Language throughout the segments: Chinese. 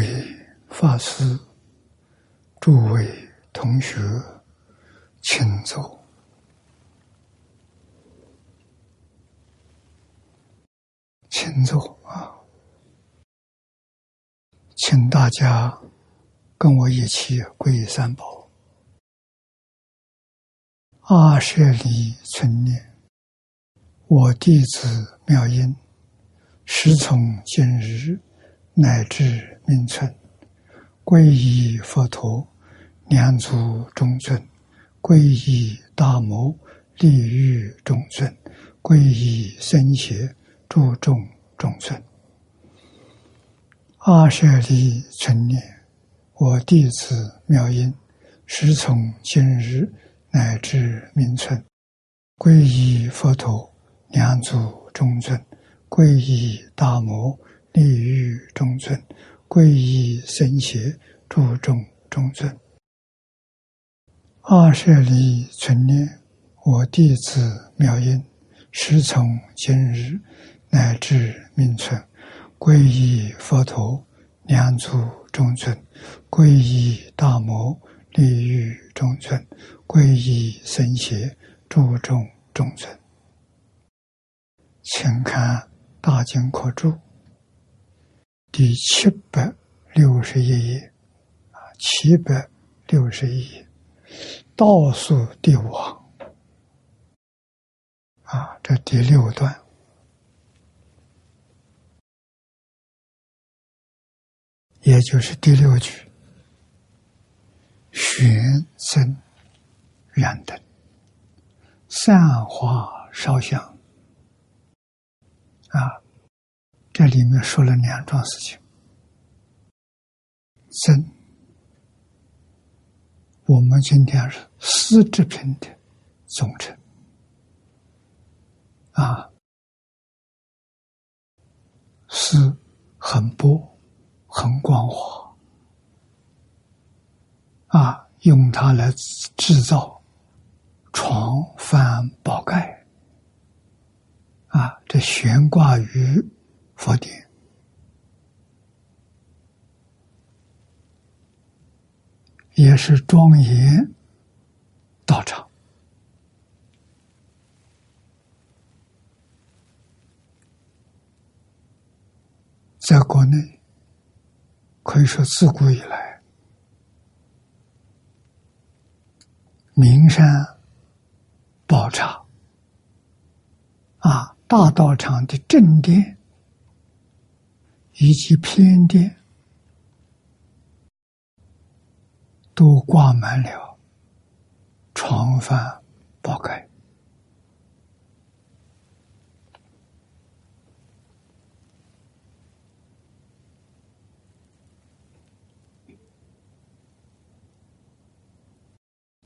诸位法师、诸位同学，请坐，请坐啊！请大家跟我一起皈依三宝。阿舍利存念，我弟子妙音，时从今日乃至名存，皈依佛陀，两足中尊；皈依大摩，利欲中尊；皈依僧伽，注重中尊。阿舍利存念，我弟子妙音，时从今日。乃至名存，皈依佛陀，两足中尊；皈依大摩，利欲中尊；皈依僧伽，注重中尊。二舍利存念，我弟子妙音，师从今日乃至名存，皈依佛陀，两足中尊；皈依大摩，利欲中尊。皈依僧伽，注重中村，请看《大经课注》第七百六十一页，啊，七百六十一页，倒数第五行，啊，这第六段，也就是第六句，玄真。圆灯，散花烧香，啊，这里面说了两桩事情。真，我们今天是丝织品的总称，啊，丝很薄，很光滑，啊，用它来制造。床幡宝盖，啊，这悬挂于佛殿，也是庄严道场。在国内，可以说自古以来，名山。宝刹啊，大道场的正殿以及偏殿都挂满了床幡宝盖。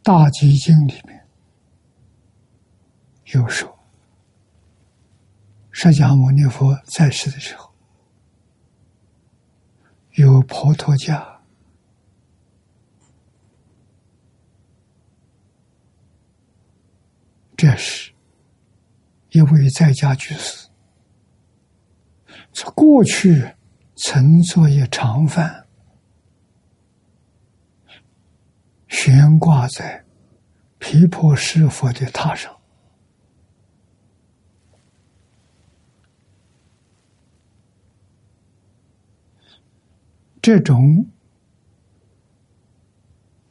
大集经里面。有说，释迦牟尼佛在世的时候，有婆陀迦，这是一位在家居士，在过去曾做一长幡，悬挂在毗婆尸佛的榻上。这种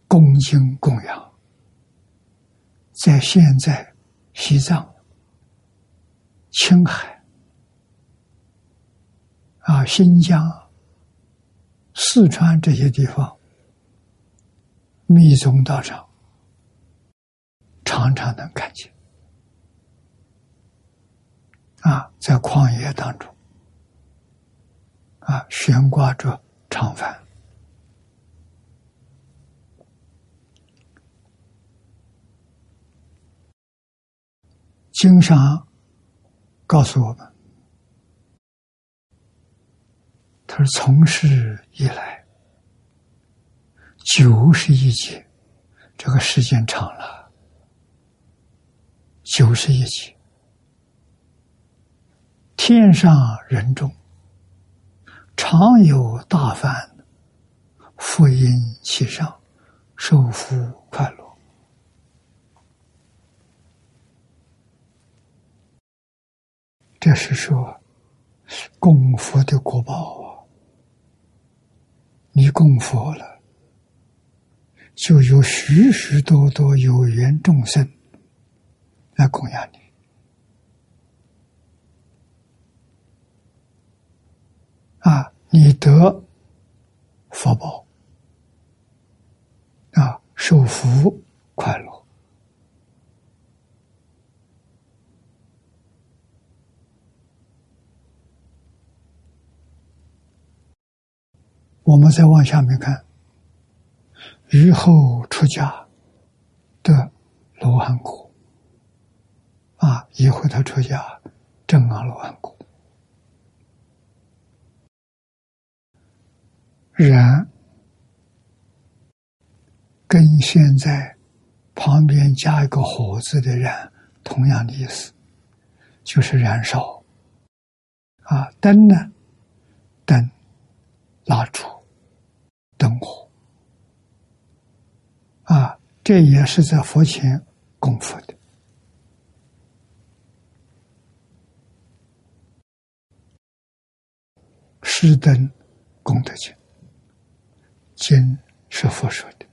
恭敬供养，在现在西藏、青海、啊新疆、四川这些地方，密宗道场常常能看见。啊，在旷野当中，啊悬挂着。长幡，经上告诉我们，他说从事以来九十一劫，这个时间长了，九十一劫，天上人众。常有大凡福音其上，受福快乐。这是说供佛的果报啊！你供佛了，就有许许多多有缘众生来供养你。啊，你得福报，啊，受福快乐。我们再往下面看，于后出家的罗汉果，啊，以后他出家正阿罗汉果。然，跟现在旁边加一个“火”字的“人”同样的意思，就是燃烧。啊，灯呢？灯，蜡烛，灯火。啊，这也是在佛前供佛的。施灯功德经。经是佛说的，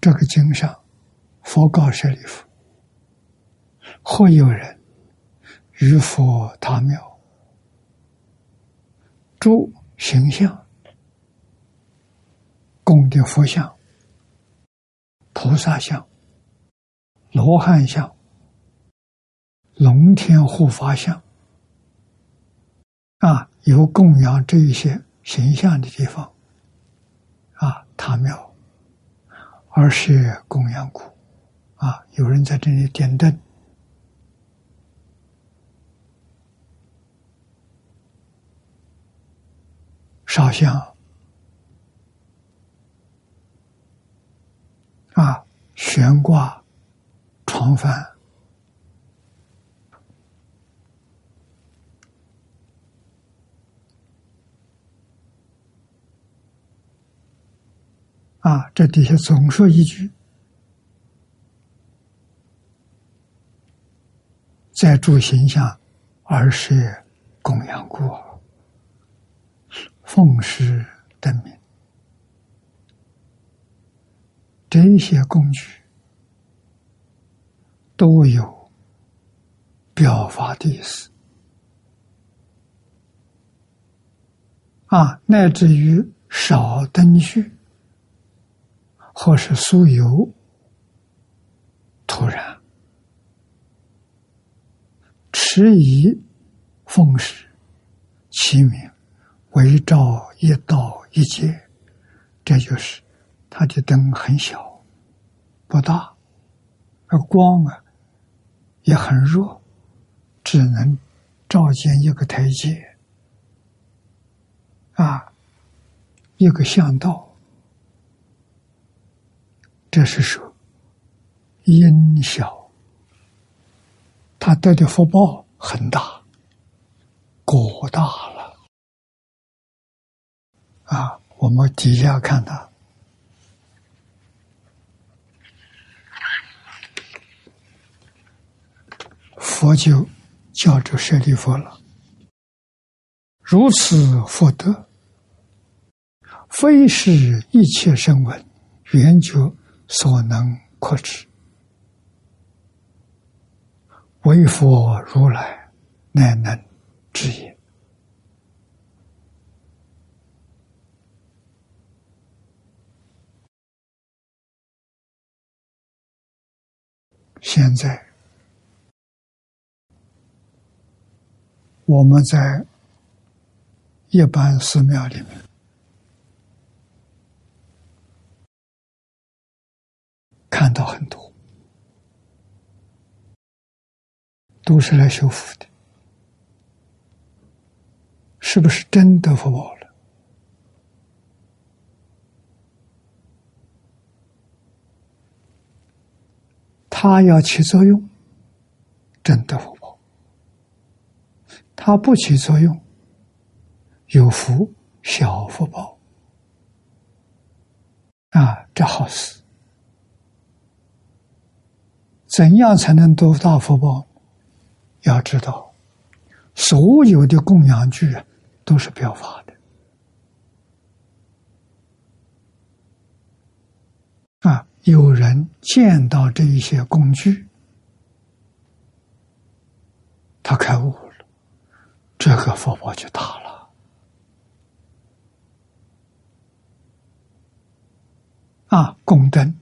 这个经上，佛告舍利弗：或有人于佛塔庙，诸形象供的佛像、菩萨像、罗汉像、龙天护法像，啊，有供养这一些。形象的地方，啊，塔庙，而是供养谷，啊，有人在这里点灯，烧香，啊，悬挂床幡。啊，这底下总说一句：“在诸形象，而是供养过，奉师灯明。”这些工具都有表法的意思啊，乃至于少灯序。或是酥油突然，持以奉使其名为照一道一阶，这就是它的灯很小，不大，而光啊也很弱，只能照见一个台阶啊，一个巷道。这是说，因小，他得的福报很大，果大了。啊，我们底下看他，佛就叫着舍利弗了。如此福德，非是一切声闻缘觉。所能扩之，唯佛如来乃能知也。现在我们在一般寺庙里面。看到很多，都是来修复的，是不是真得福报了？他要起作用，真得福报；他不起作用，有福小福报啊，这好事。怎样才能得大福报？要知道，所有的供养具都是表法的啊！有人见到这一些工具，他开悟了，这个福报就大了啊！供灯。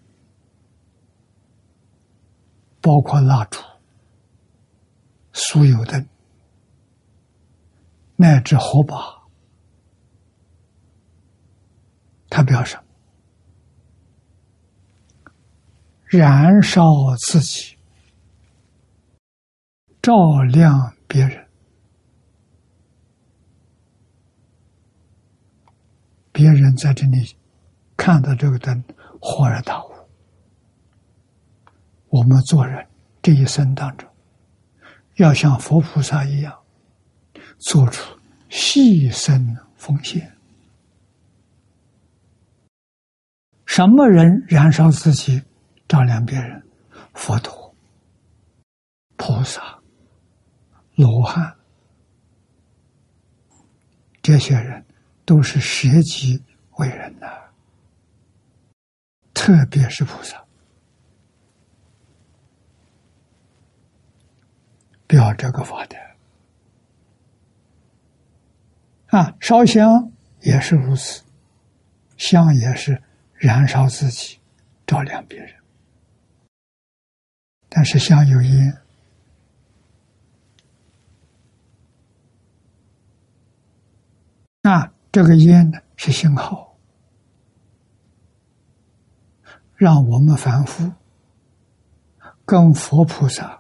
包括蜡烛、酥油灯，乃至火把，它表示燃烧自己，照亮别人，别人在这里看到这个灯，恍然大悟。我们做人这一生当中，要像佛菩萨一样，做出牺牲奉献。什么人燃烧自己，照亮别人？佛陀、菩萨、罗汉，这些人都是舍己为人的，特别是菩萨。表这个法的啊，烧香也是如此，香也是燃烧自己，照亮别人。但是香有烟啊，这个烟呢是信号，让我们凡夫跟佛菩萨。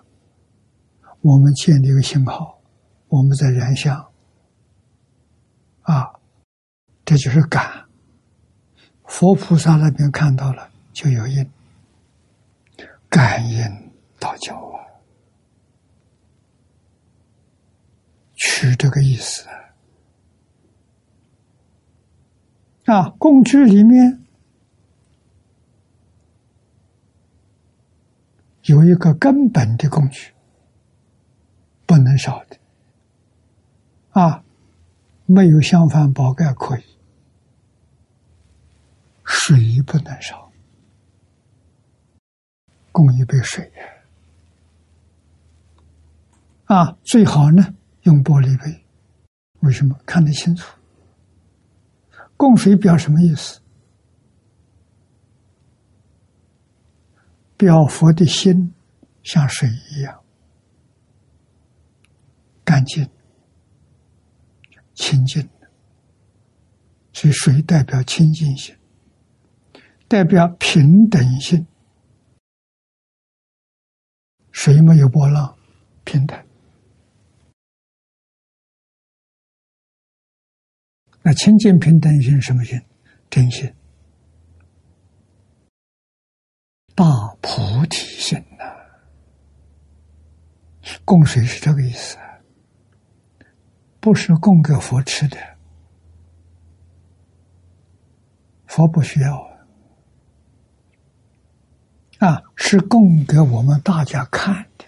我们建立一个信号，我们在燃香，啊，这就是感。佛菩萨那边看到了就有因，感应道教啊，取这个意思啊。工具里面有一个根本的工具。不能少的啊，没有香饭宝盖可以，水不能少，供一杯水啊，最好呢用玻璃杯，为什么看得清楚？供水表什么意思？表佛的心像水一样。干净、清净的，所以水代表清净性，代表平等性。水没有波浪，平等。那清净平等性什么性？真心、大菩提心呐。供水是这个意思。不是供给佛吃的，佛不需要啊，是供给我们大家看的。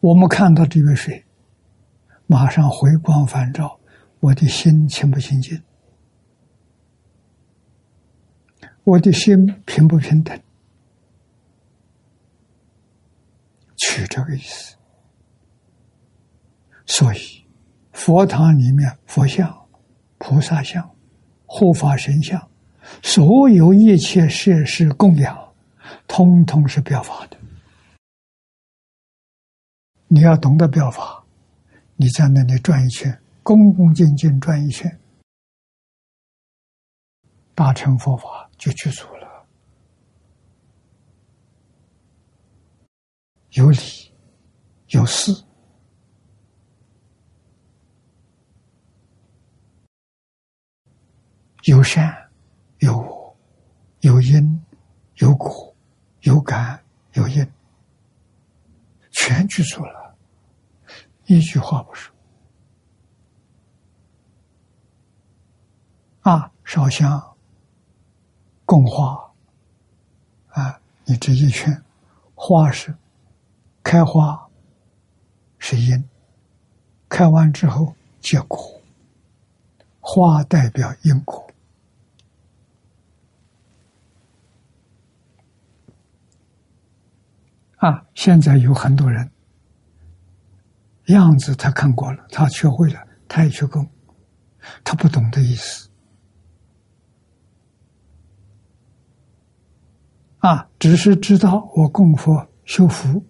我们看到这个水，马上回光返照，我的心清不清净？我的心平不平等？取这个意思。所以，佛堂里面佛像、菩萨像、护法神像，所有一切设施供养，通通是表法的。你要懂得表法，你在那里转一圈，恭恭敬敬转一圈，大乘佛法就具足了，有理，有事。有善，有恶，有因，有果，有感，有因，全具足了。一句话不说，啊，烧香、供花，啊，你这一圈花是开花是因，开完之后结果，花代表因果。啊，现在有很多人样子他看过了，他学会了，他也去供，他不懂的意思。啊，只是知道我供佛修福，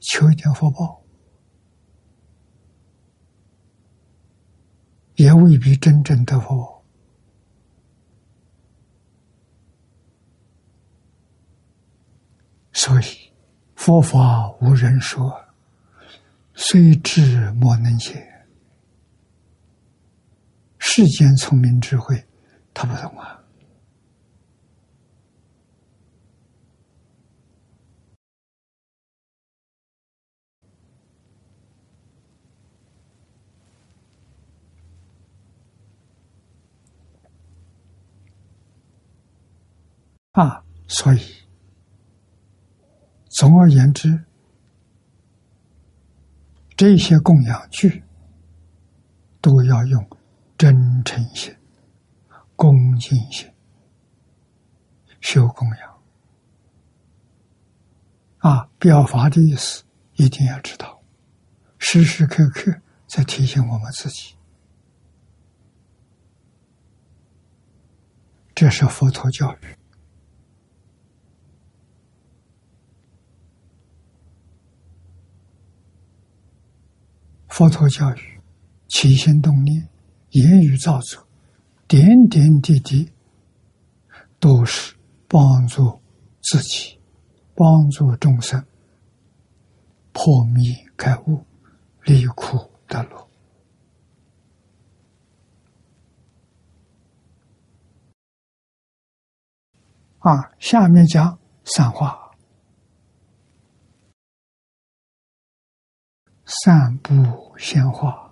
求一点福报，也未必真正得福。所以。佛法无人说，虽智莫能解。世间聪明智慧，他不懂啊！啊，所以。总而言之，这些供养具都要用真诚心、恭敬心修供养。啊，表法的意思一定要知道，时时刻刻在提醒我们自己，这是佛陀教育。佛陀教育，起心动念、言语造作，点点滴滴，都是帮助自己、帮助众生破迷开悟、离苦得乐。啊，下面讲散话。散布鲜花，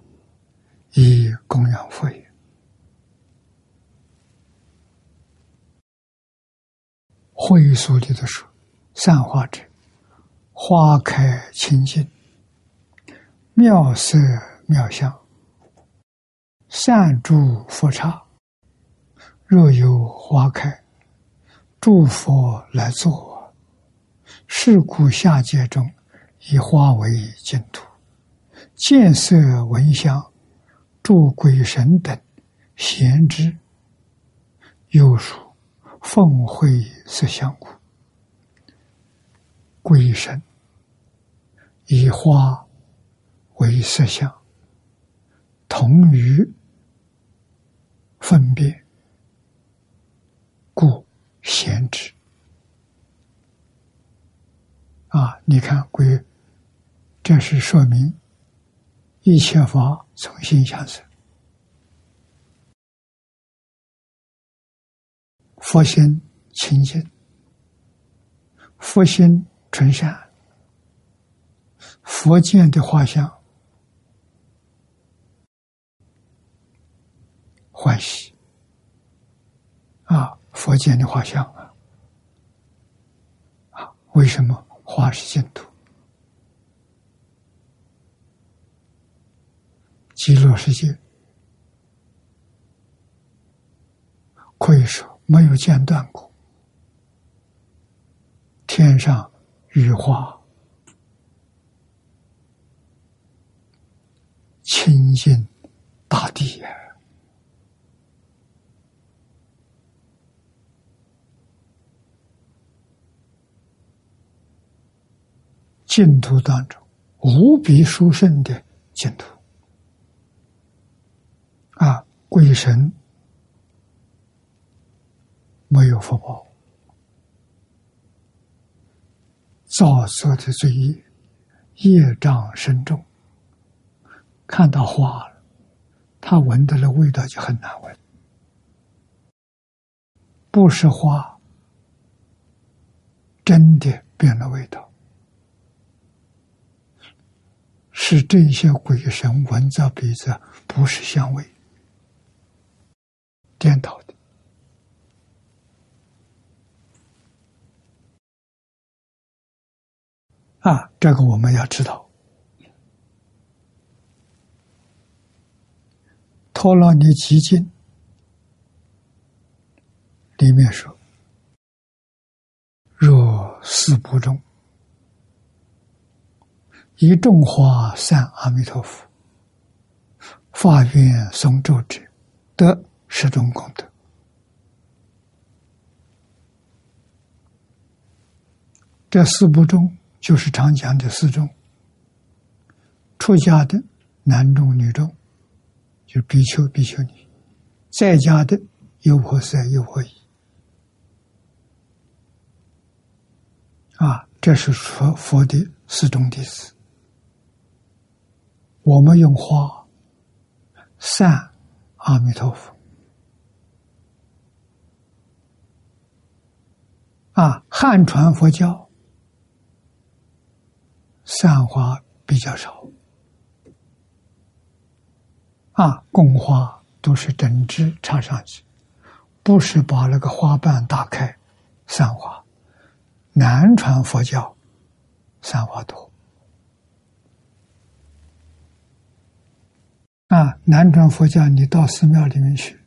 以供养佛也。会所里的说，散花者，花开清净，妙色妙香，散诸佛刹。若有花开，诸佛来坐，是故下界中以花为净土。见色闻香，诸鬼神等贤之，又属奉会色香故。鬼神以花为色相，同于分别，故贤之。啊，你看鬼，这是说明。一切法从心想生，佛心清净，佛心纯善，佛见的画像欢喜啊！佛见的画像啊，啊，为什么画是净土？极乐世界可以说没有间断过，天上雨花清净大地呀，净土当中无比殊胜的净土。啊，鬼神没有福报，造作的罪业业障深重，看到花了，他闻到了味道就很难闻，不是花，真的变了味道，是这些鬼神闻着鼻子不是香味。颠倒的。啊，这个我们要知道，《陀罗尼基经》里面说：“若四部中，一种花散阿弥陀佛，发愿诵咒者，得十种功德。”这四部中。就是常讲的四众：出家的男众、女众，就是比丘、比丘尼；在家的优婆塞、优婆夷。啊，这是佛佛的四种弟子。我们用花散阿弥陀佛。啊，汉传佛教。散花比较少，啊，供花都是整枝插上去，不是把那个花瓣打开散花。南传佛教散花多，啊，南传佛教你到寺庙里面去，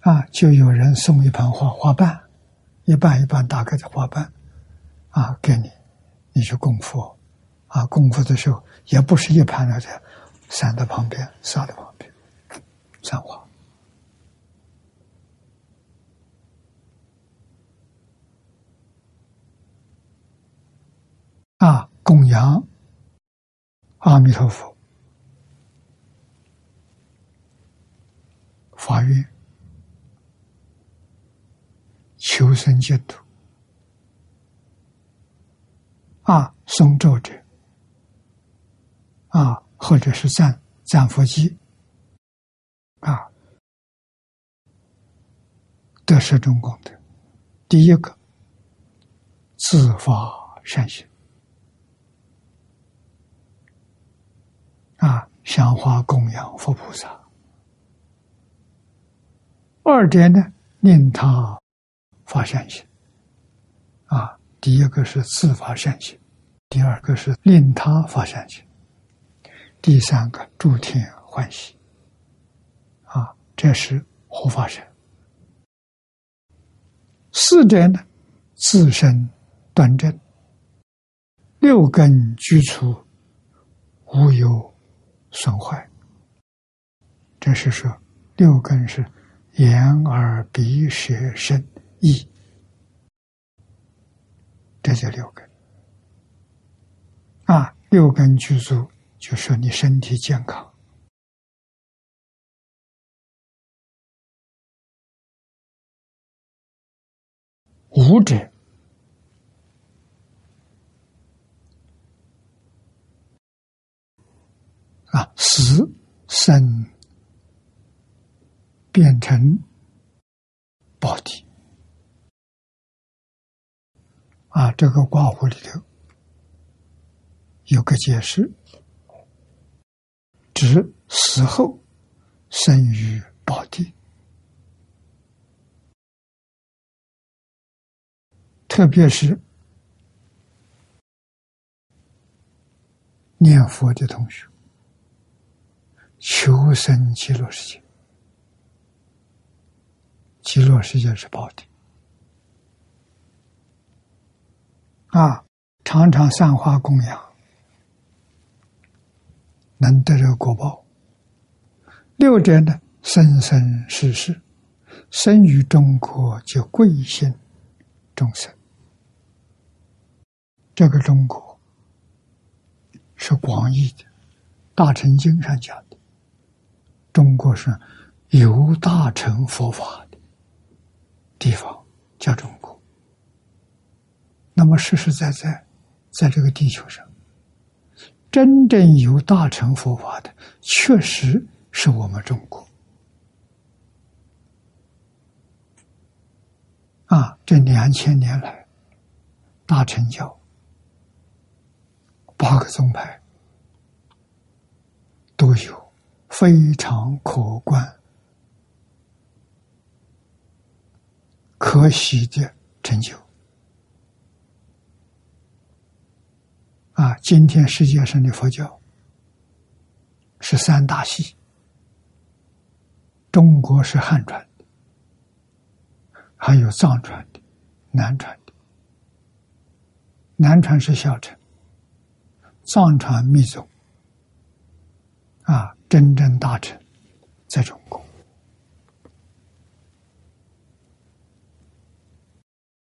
啊，就有人送一盆花花瓣，一半一半打开的花瓣，啊，给你。你去供佛，啊，供佛的时候也不是一盘那在散在旁边，撒在旁边，散花。啊，供养阿弥陀佛，法愿求生净土。啊，诵咒者，啊，或者是赞赞佛机，啊，得十种功德。第一个，自发善行，啊，香花供养佛菩萨。二点呢，令他发善心，啊，第一个是自发善行。第二个是令他发善心，第三个诸天欢喜，啊，这是护法神。四者呢，自身端正，六根具足，无有损坏。这是说六根是眼耳鼻舌身意，这叫六根。啊，六根具足，就说你身体健康。五者啊，死生变成宝体啊，这个卦符里头。有个解释，指死后生于宝地，特别是念佛的同学，求生极乐世界，极乐世界是宝地啊，常常散花供养。能得这个果报。六者呢，生生世世，生于中国就贵姓众生。这个中国是广义的，《大乘经》上讲的，中国是有大乘佛法的地方，叫中国。那么实实在在，在这个地球上。真正有大乘佛法的，确实是我们中国。啊，这两千年来，大乘教八个宗派都有非常可观可喜的成就。啊，今天世界上的佛教是三大系，中国是汉传的，还有藏传的、南传的。南传是小乘，藏传密宗。啊，真正大乘在中国，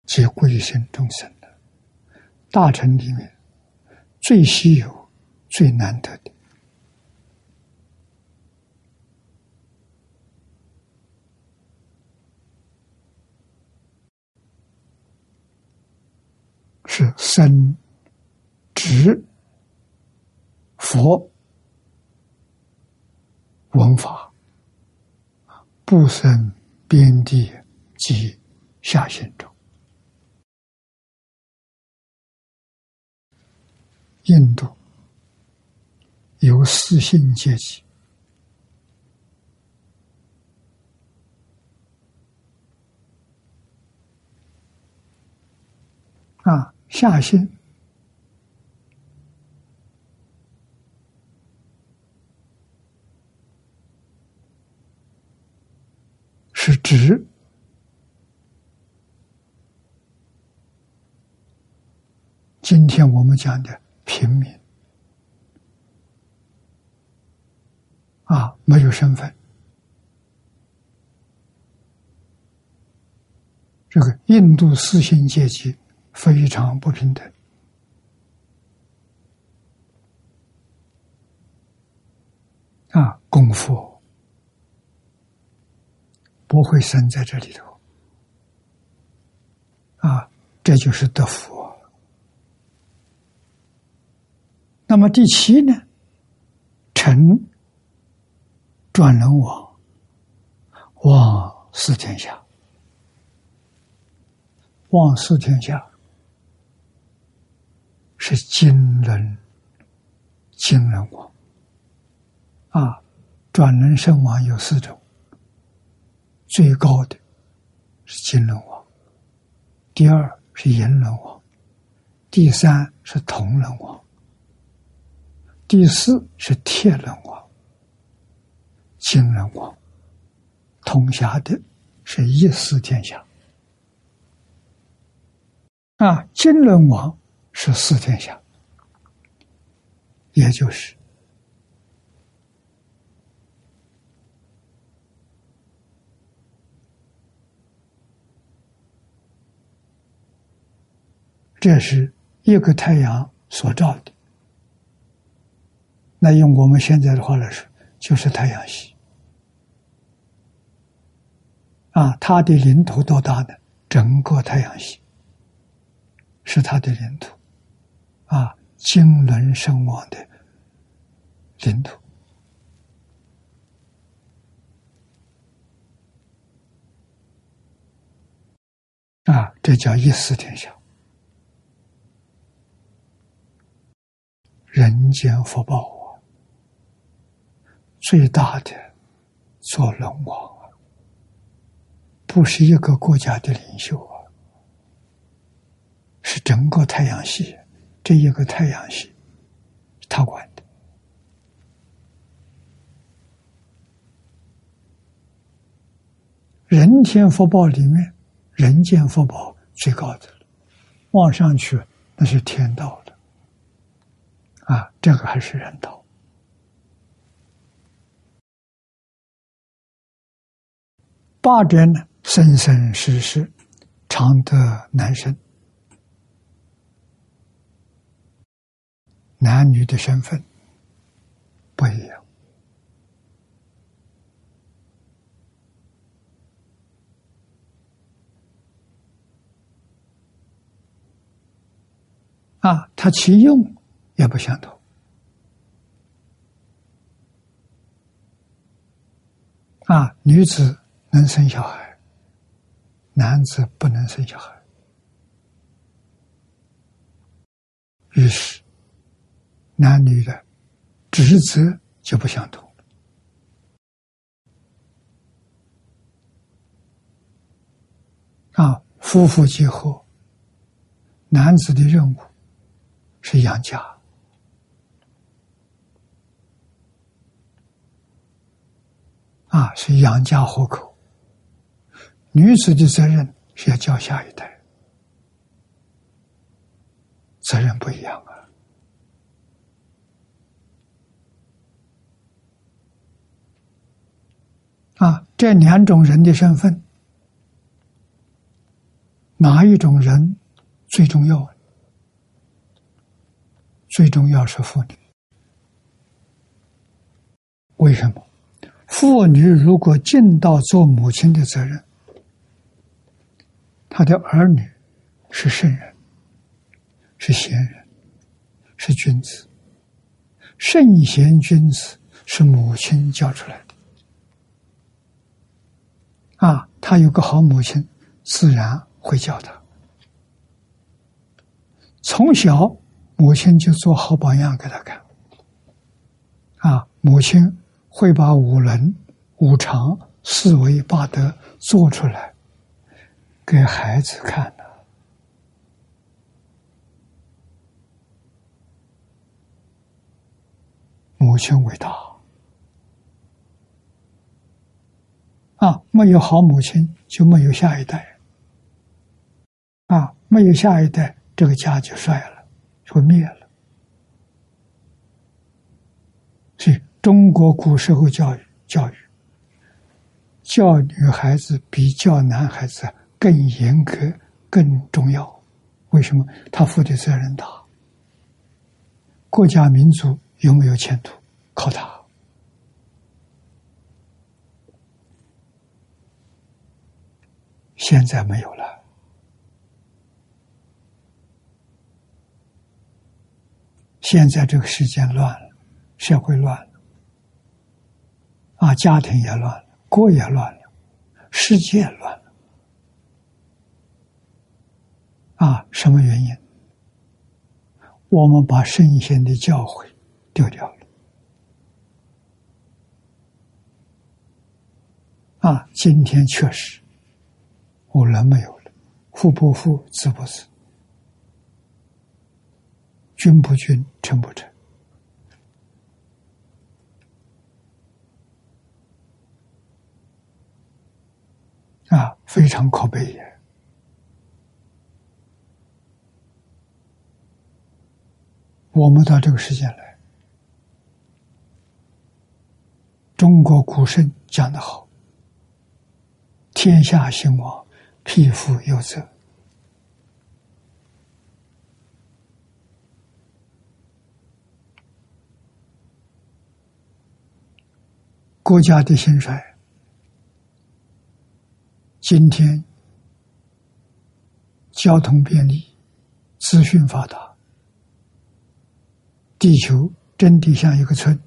皆贵生众生的大乘里面。最稀有、最难得的，是生、直、佛、文法，不生边地及下行中。印度有四姓阶级啊，下姓是指今天我们讲的。平民啊，没有身份。这个印度四姓阶级非常不平等啊，功夫不会生在这里头啊，这就是德福。那么第七呢？臣转人王，望四天下，望四天下是金人，金人王啊！转人圣王有四种，最高的是金人王，第二是银人王，第三是铜人王。第四是铁人王、金人王，统辖的是一四天下。啊，金人王是四天下，也就是这是一个太阳所照的。那用我们现在的话来说，就是太阳系。啊，它的领土多大呢？整个太阳系。是它的领土。啊，金轮圣王的领土。啊，这叫一思天下，人间福报。最大的做龙王，不是一个国家的领袖啊，是整个太阳系这一个太阳系他管的。人天福报里面，人间福报最高的了，往上去那是天道的啊，这个还是人道。八者呢，生生世世常得男生，男女的身份不一样啊，他其用也不相同啊，女子。能生小孩，男子不能生小孩。于是，男女的职责就不相同。啊，夫妇结合，男子的任务是养家，啊，是养家活口；女子的责任是要教下一代，责任不一样啊！啊，这两种人的身份。哪一种人最重要？最重要是妇女。为什么？妇女如果尽到做母亲的责任，他的儿女是圣人，是贤人，是君子。圣贤君子是母亲教出来的。啊，他有个好母亲，自然。会教他，从小母亲就做好榜样给他看。啊，母亲会把五伦、五常、四维八德做出来给孩子看的。母亲伟大啊！没有好母亲，就没有下一代。啊，没有下一代，这个家就衰了，就灭了。所以，中国古时候教育教育，教女孩子比教男孩子更严格、更重要。为什么？他负的责任大，国家民族有没有前途，靠他。现在没有了。现在这个世间乱了，社会乱了，啊，家庭也乱了，国也乱了，世界乱了，啊，什么原因？我们把圣贤的教诲丢掉了，啊，今天确实，我人没有了，父不父，子不子。君不君，臣不臣，啊，非常可悲也。我们到这个世界来，中国古圣讲的好：“天下兴亡，匹夫有责。”国家的兴衰，今天交通便利，资讯发达，地球真的像一个村，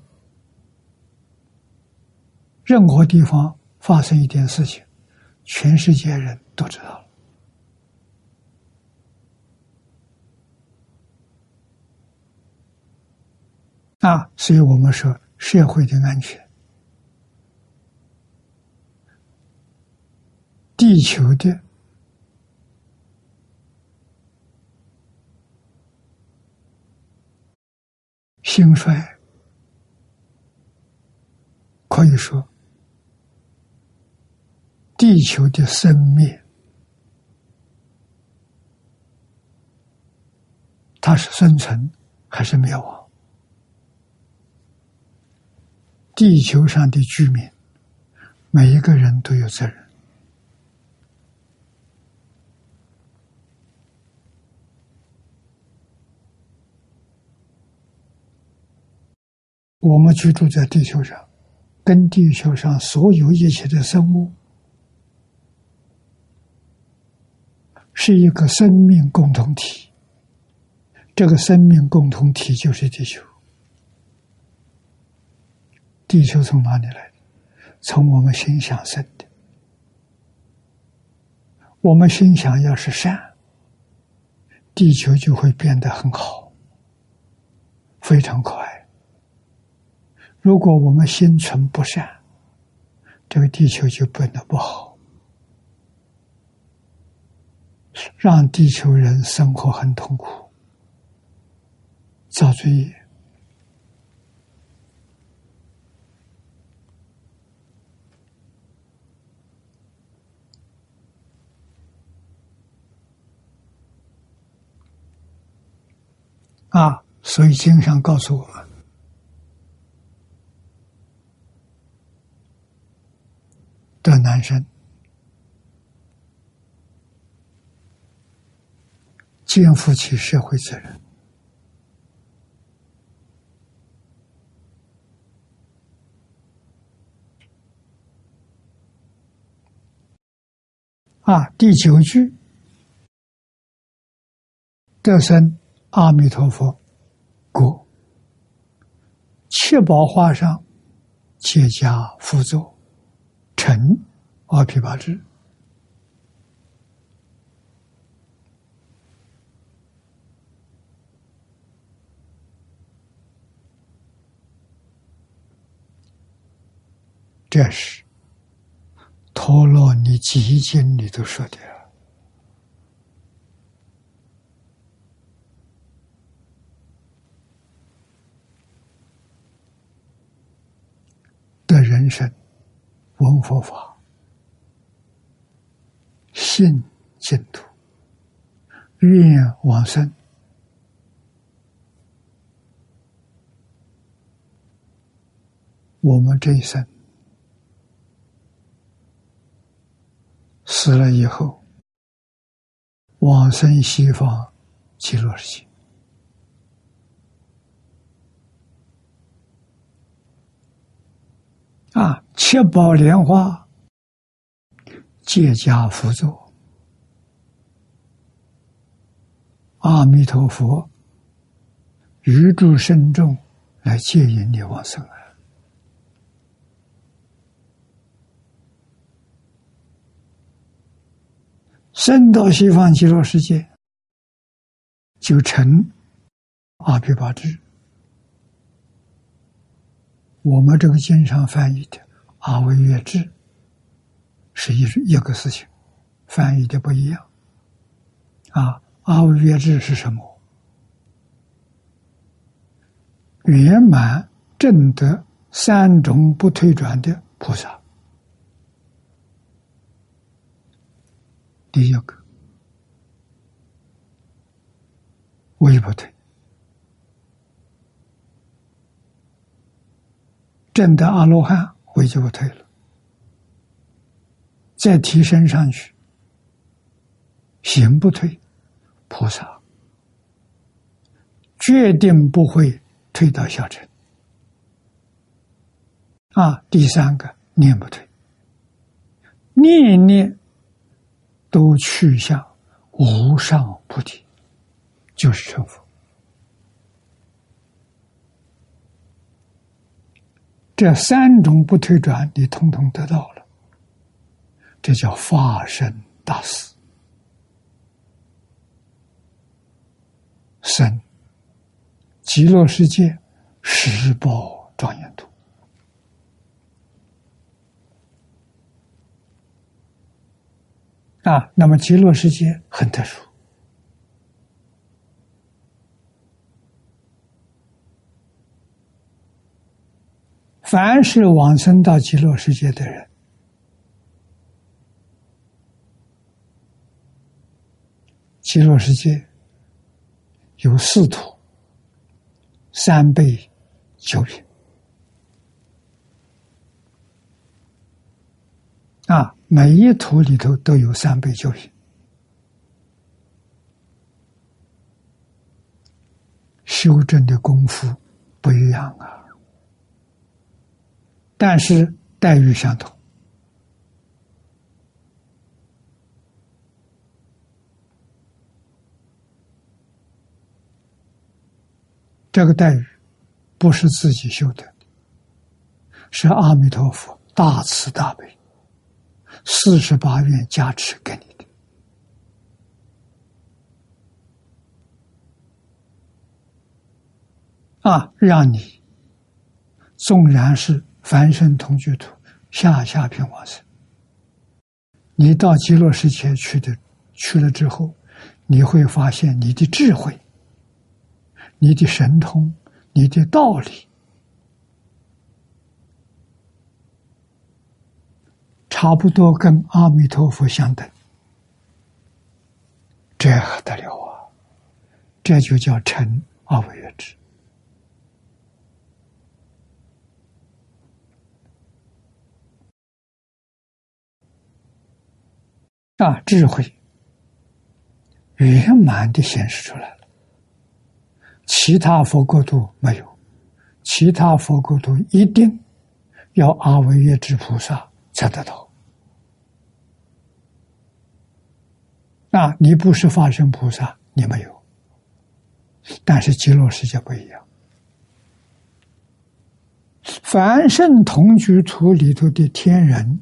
任何地方发生一点事情，全世界人都知道了。啊，所以我们说社会的安全。地球的兴衰，可以说，地球的生灭，它是生存还是灭亡？地球上的居民，每一个人都有责任。我们居住在地球上，跟地球上所有一切的生物是一个生命共同体。这个生命共同体就是地球。地球从哪里来？从我们心想生的。我们心想要是善，地球就会变得很好，非常可爱。如果我们心存不善，这个地球就变得不好。让地球人生活很痛苦，造罪业。啊，所以经常告诉我们：的男生肩负起社会责任，啊，第九句得生。阿弥陀佛，故七宝画上皆加辅佐，成阿毗跋致。这是陀罗尼基经里头说的。的人生，闻佛法，信净土，愿往生。我们这一生死了以后，往生西方极乐世界。啊！七宝莲花借加辅佐，阿弥陀佛预祝慎重来接引你往生啊！生到西方极乐世界，就成阿毗跋致。我们这个经上翻译的“阿惟越智”是一一个事情，翻译的不一样。啊，“阿惟越智”是什么？圆满正得三种不退转的菩萨。第一个，我也不退。证得阿罗汉，回就不退了。再提升上去，行不退，菩萨决定不会退到小乘。啊，第三个念不退，念念都去向无上菩提，就是成佛。这三种不退转，你通通得到了，这叫发生大事。生极乐世界十报庄严图啊，那么极乐世界很特殊。凡是往生到极乐世界的人，极乐世界有四土、三倍九品啊，每一土里头都有三倍九品，修正的功夫不一样啊。但是待遇相同，这个待遇不是自己修的，是阿弥陀佛大慈大悲四十八愿加持给你的啊，让你纵然是。凡圣同居土，下下品往生。你到极乐世界去的去了之后，你会发现你的智慧、你的神通、你的道理，差不多跟阿弥陀佛相等，这还得了啊！这就叫成阿惟越智。啊，智慧圆满的显示出来了，其他佛国度没有，其他佛国度一定要阿惟越之菩萨才得到。啊，你不是化身菩萨，你没有，但是极乐世界不一样，凡圣同居土里头的天人。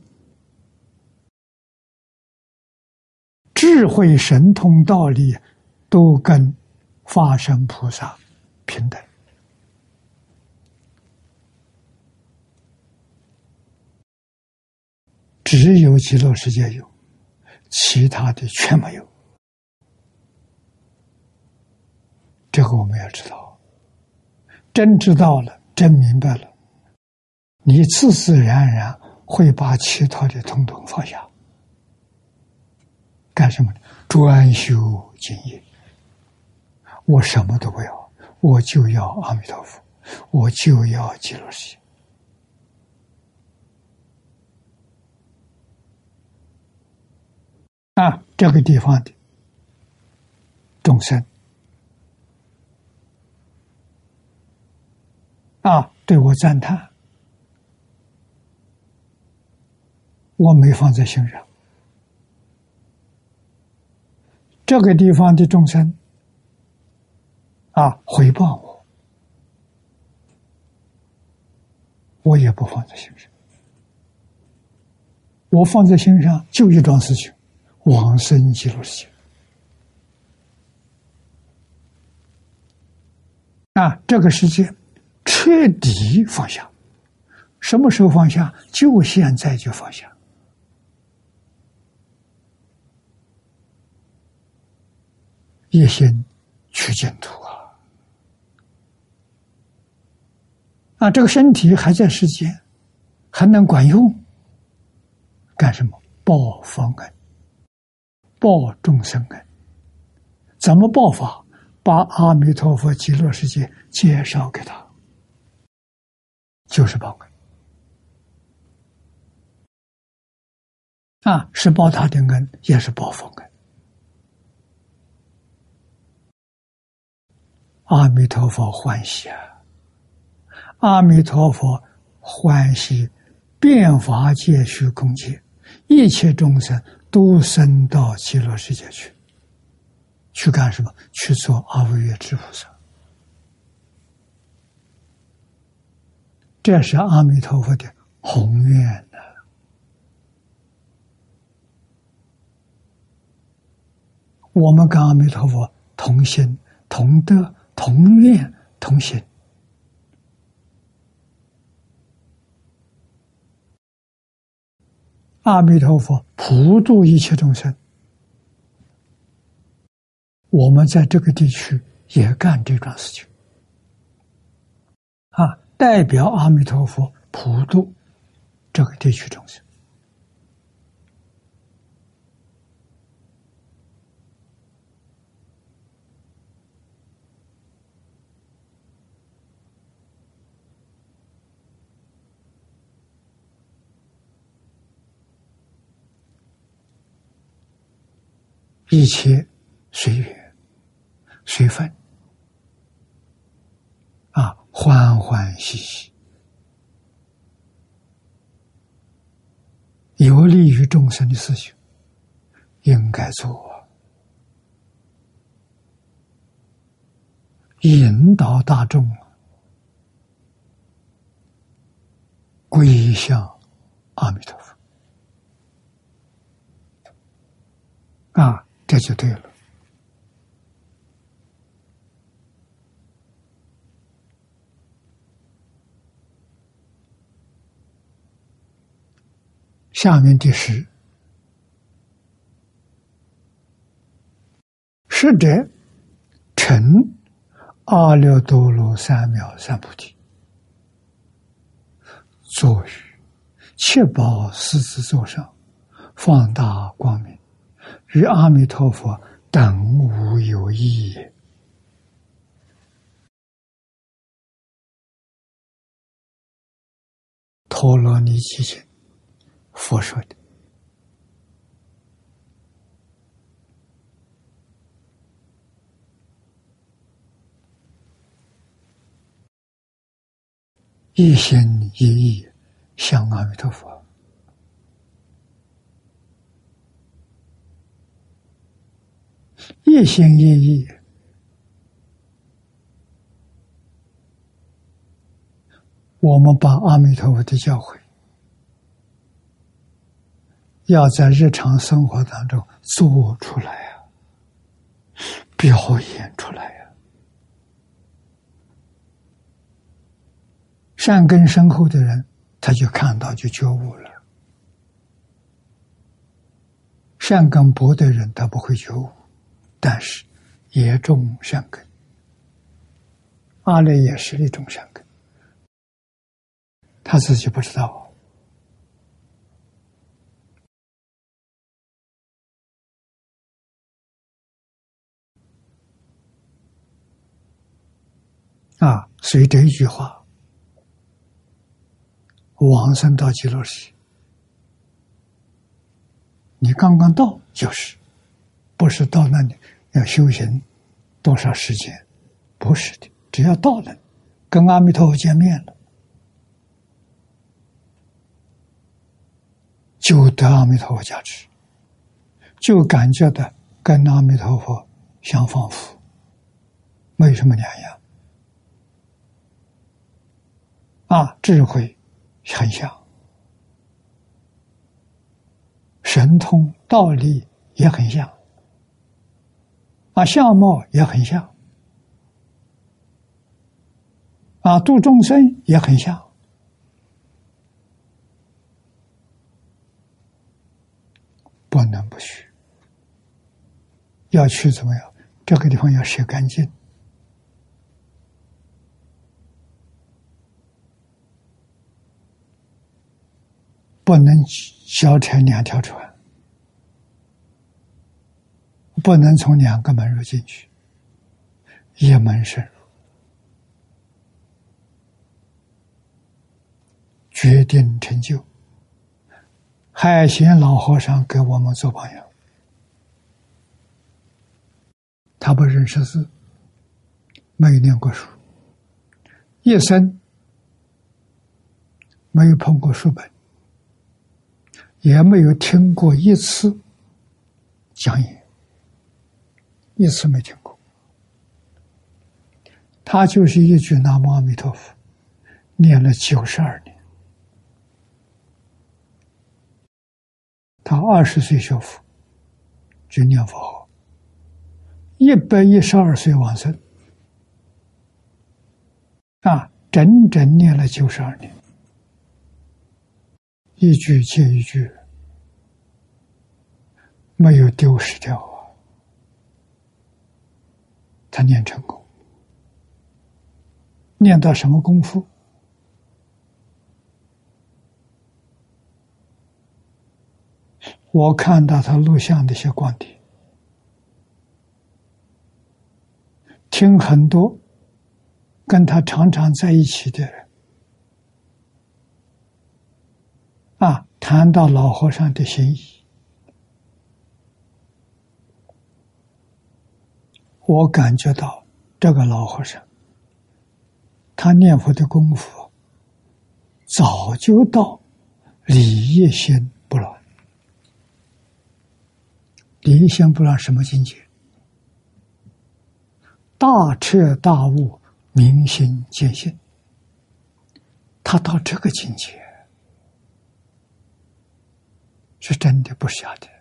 智慧神通道理都跟化身菩萨平等，只有极乐世界有，其他的全没有。这个我们要知道，真知道了，真明白了，你自自然然会把其他的统统放下。干什么呢？专修净业。我什么都不要，我就要阿弥陀佛，我就要极乐世界。啊，这个地方的众生啊，对我赞叹，我没放在心上。这个地方的众生啊，回报我，我也不放在心上。我放在心上就一桩事情：往生极乐世界。啊，这个世界彻底放下。什么时候放下？就现在就放下。一心去净土啊！啊，这个身体还在世间，还能管用？干什么？报佛恩，报众生恩。怎么报法？把阿弥陀佛极乐世界介绍给他，就是报恩。啊，是报他的恩，也是报佛恩。阿弥陀佛欢喜啊！阿弥陀佛欢喜，变法界虚空界，一切众生都升到极乐世界去。去干什么？去做阿惟越之菩萨。这是阿弥陀佛的宏愿呢。我们跟阿弥陀佛同心同德。同愿同行，阿弥陀佛普度一切众生。我们在这个地区也干这桩事情，啊，代表阿弥陀佛普度这个地区众生。一切随缘随分。啊，欢欢喜喜，有利于众生的事情，应该做，引导大众归向阿弥陀佛。啊。这就对了。下面的是实者成阿耨多罗三藐三菩提，坐于七宝狮子座上，放大光明，与阿弥陀佛等无有异。陀罗尼基经，佛说的。一心一意向阿弥陀佛，一心一意，我们把阿弥陀佛的教诲，要在日常生活当中做出来啊，表演出来。善根深厚的人，他就看到就觉悟了；善根薄的人，他不会觉悟，但是也种善根。阿赖也是一种善根，他自己不知道啊。所以这一句话。往生到极乐世，你刚刚到就是，不是到那里要修行多少时间？不是的，只要到了，跟阿弥陀佛见面了，就得阿弥陀佛加持，就感觉到跟阿弥陀佛相仿佛，没什么两样。啊，智慧。很像，神通道力也很像，啊，相貌也很像，啊，度众生也很像，不能不去，要去怎么样？这个地方要洗干净。不能交成两条船，不能从两个门入进去，一门深入，决定成就。海贤老和尚给我们做榜样，他不认识字，没有念过书，一生没有碰过书本。也没有听过一次讲演，一次没听过。他就是一句“南无阿弥陀佛”，念了九十二年。他二十岁学佛，就念佛号，一百一十二岁往生，啊，整整念了九十二年。一句接一句，没有丢失掉他念成功，念到什么功夫？我看到他录像的一些观点，听很多跟他常常在一起的人。啊，谈到老和尚的心意，我感觉到这个老和尚，他念佛的功夫早就到理业心不乱。理业心不乱什么境界？大彻大悟，明心见性。他到这个境界。是真的，不是假的。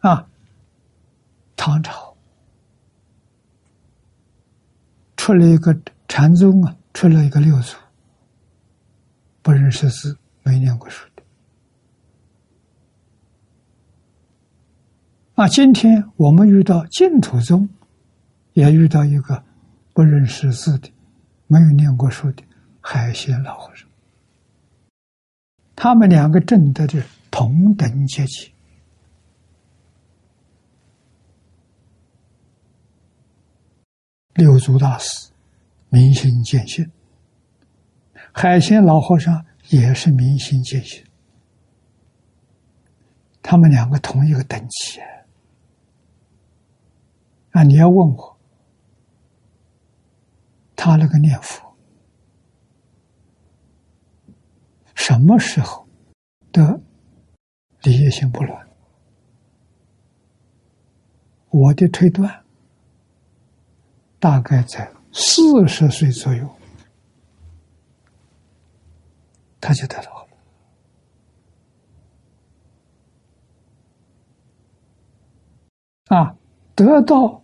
啊，唐朝出了一个禅宗啊，出了一个六祖，不认识字，没念过书的，啊，今天我们遇到净土宗，也遇到一个不认识字的、没有念过书的海鲜老和尚。他们两个证得的同等阶级。六祖大师明心见性，海鲜老和尚也是明心见性。他们两个同一个等级啊！你要问我，他那个念佛什么时候的理业性不乱？我的推断大概在四十岁左右，他就得到。啊，得到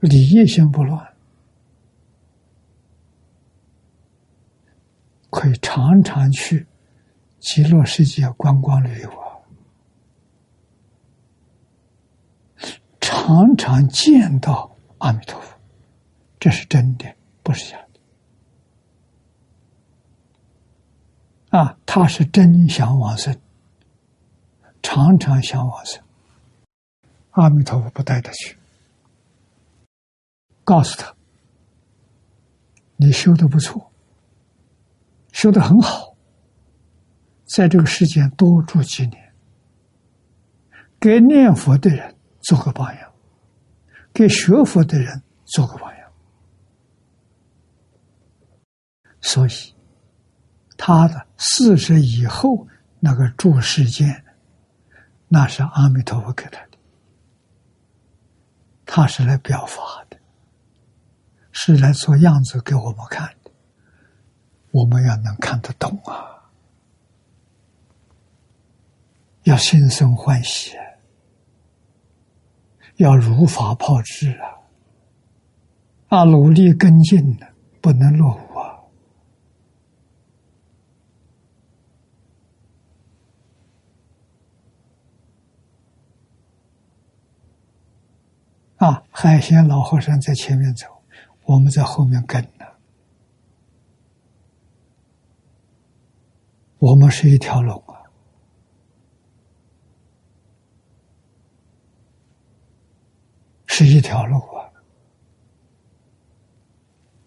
理业性不乱，可以常常去极乐世界观光旅游啊，常常见到阿弥陀佛，这是真的，不是假的。啊，他是真想往生，常常想往生。阿弥陀佛不带他去，告诉他：“你修的不错，修的很好，在这个世间多住几年，给念佛的人做个榜样，给学佛的人做个榜样。”所以，他的四十以后那个住世间，那是阿弥陀佛给他的。他是来表法的，是来做样子给我们看的。我们要能看得懂啊，要心生欢喜，要如法炮制啊！啊，努力跟进的，不能落伍。啊，海鲜老和尚在前面走，我们在后面跟呢。我们是一条龙啊，是一条路啊，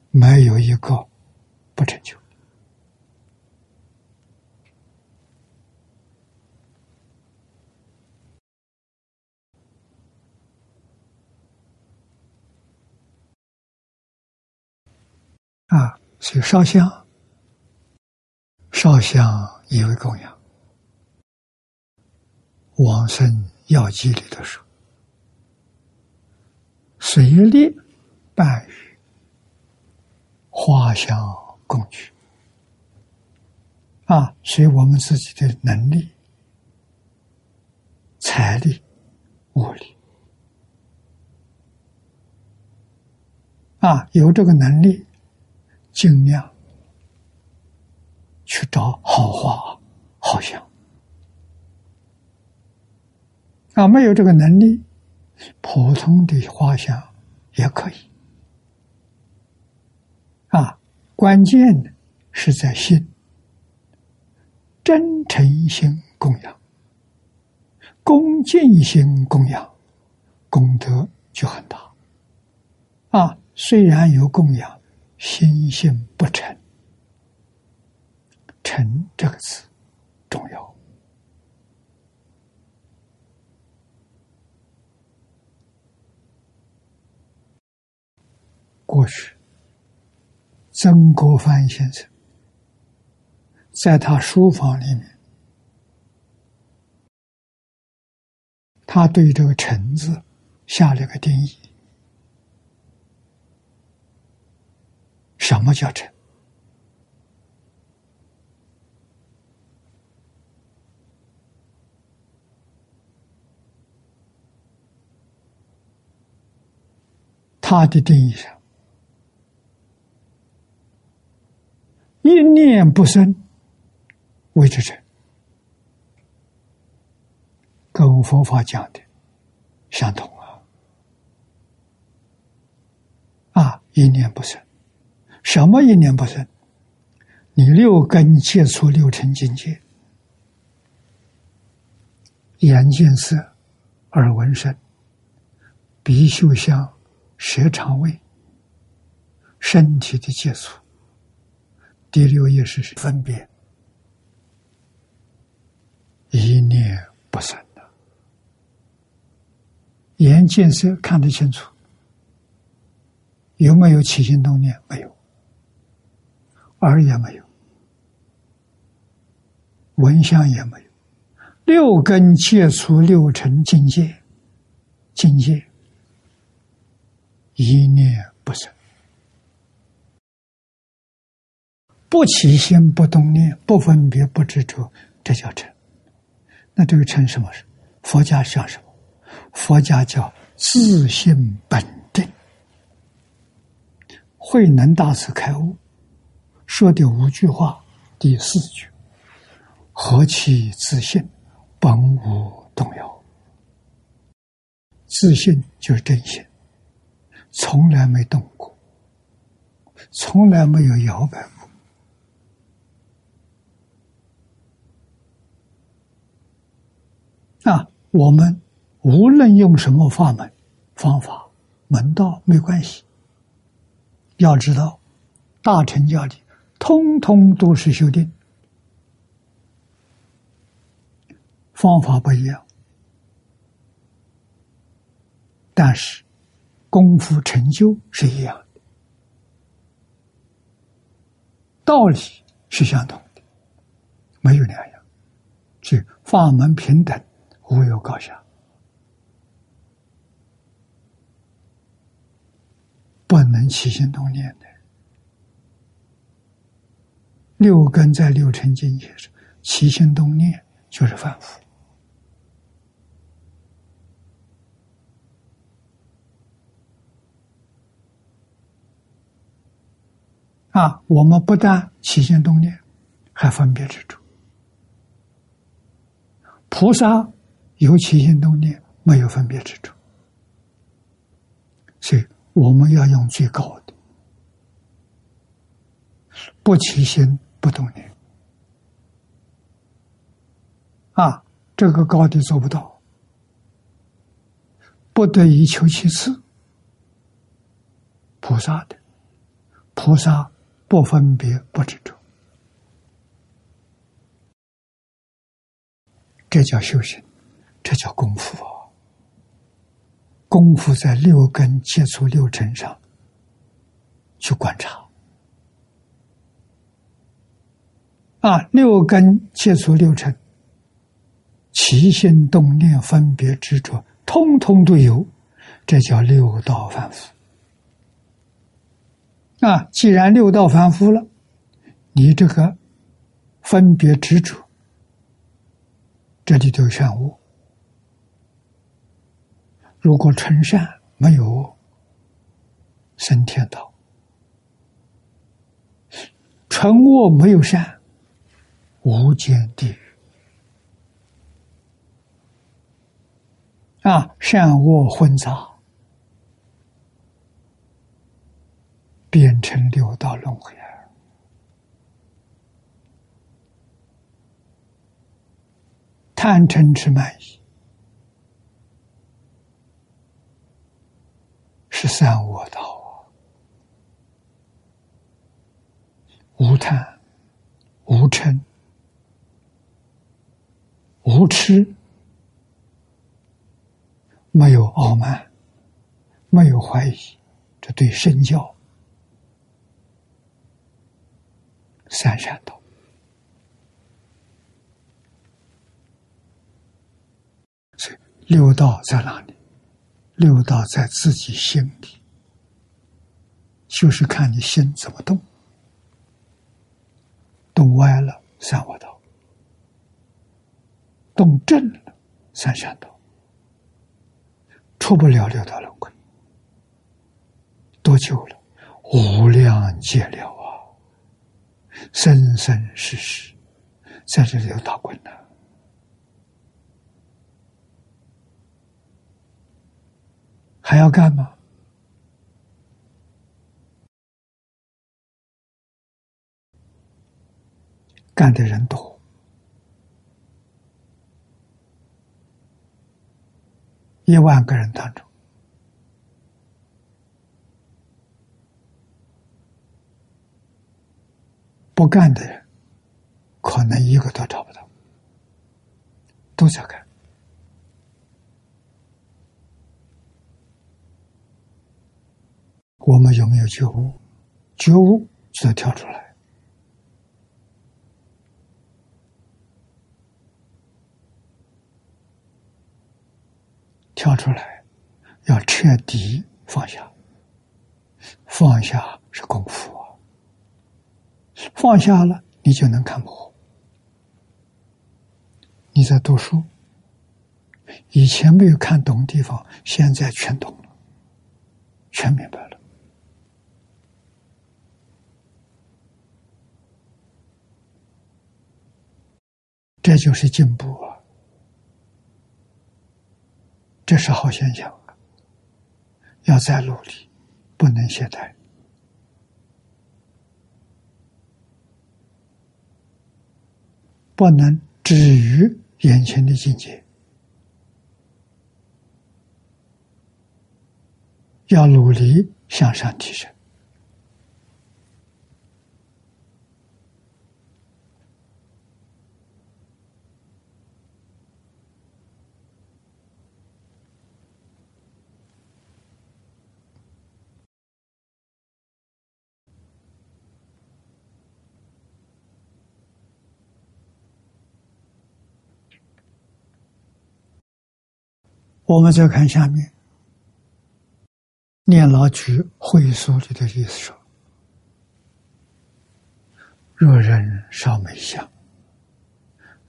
没有一个不成就。啊，所以烧香，烧香也为供养。往生要记里头说：“随力伴雨，花香共举。”啊，随我们自己的能力、财力、物力，啊，有这个能力。尽量去找好花好香啊！没有这个能力，普通的花香也可以啊。关键的是在心，真诚心供养，恭敬心供养，功德就很大啊。虽然有供养。心性不诚，诚这个词重要。过去，曾国藩先生在他书房里面，他对这个“诚”字下了个定义。什么叫诚？他的定义上，一念不生为之诚。跟佛法讲的相同啊！啊，一念不生，什么一念不生？你六根接触六尘境界，眼见色，耳闻声，鼻嗅香，舌尝味，身体的接触。第六意识是分别，一念不生的。眼见色看得清楚，有没有起心动念？没有。耳也没有，闻香也没有，六根接触六尘境界，境界一念不生，不起心不动念，不分别不执着，这叫成。那这个成什么？佛家叫什么？佛家叫自性本定，慧能大师开悟。说的五句话，第四句：“何其自信，本无动摇。”自信就是真心，从来没动过，从来没有摇摆过。啊，我们无论用什么法门、方法、门道，没关系。要知道，大乘教里。通通都是修定，方法不一样，但是功夫成就是一样的，道理是相同的，没有两样，是法门平等，无有高下，不能起心动念的。六根在六尘境界上起心动念，就是反复。啊，我们不但起心动念，还分别执着。菩萨有起心动念，没有分别执着，所以我们要用最高的，不起心。不动念啊，这个高的做不到，不得已求其次。菩萨的菩萨不分别不执着，这叫修行，这叫功夫啊！功夫在六根接触六尘上去观察。啊，六根接触六尘，起心动念、分别执着，通通都有，这叫六道反复。啊，既然六道反复了，你这个分别执着，这里就善恶。如果纯善没有生天道，纯恶没有善。无间地狱啊，善恶混杂，变成六道轮回。贪嗔痴慢疑是三恶道啊，无贪无嗔。无痴，没有傲慢，没有怀疑，这对身教三善道。所以六道在哪里？六道在自己心里，就是看你心怎么动，动歪了，三恶道。动正了，三善道出不了六道轮回，多久了？无量劫了啊！生生世世在这里头打滚呢。还要干吗？干的人多，一万个人当中，不干的人可能一个都找不到，都在干。我们有没有觉悟？觉悟就跳出来，跳出来，要彻底放下。放下是功夫啊！放下了，你就能看破。你在读书，以前没有看懂地方，现在全懂了，全明白了。这就是进步啊！这是好现象啊！要再努力，不能懈怠，不能止于眼前的境界，要努力向上提升。我们再看下面，《念老居会所》里的意思说：“若人少美相，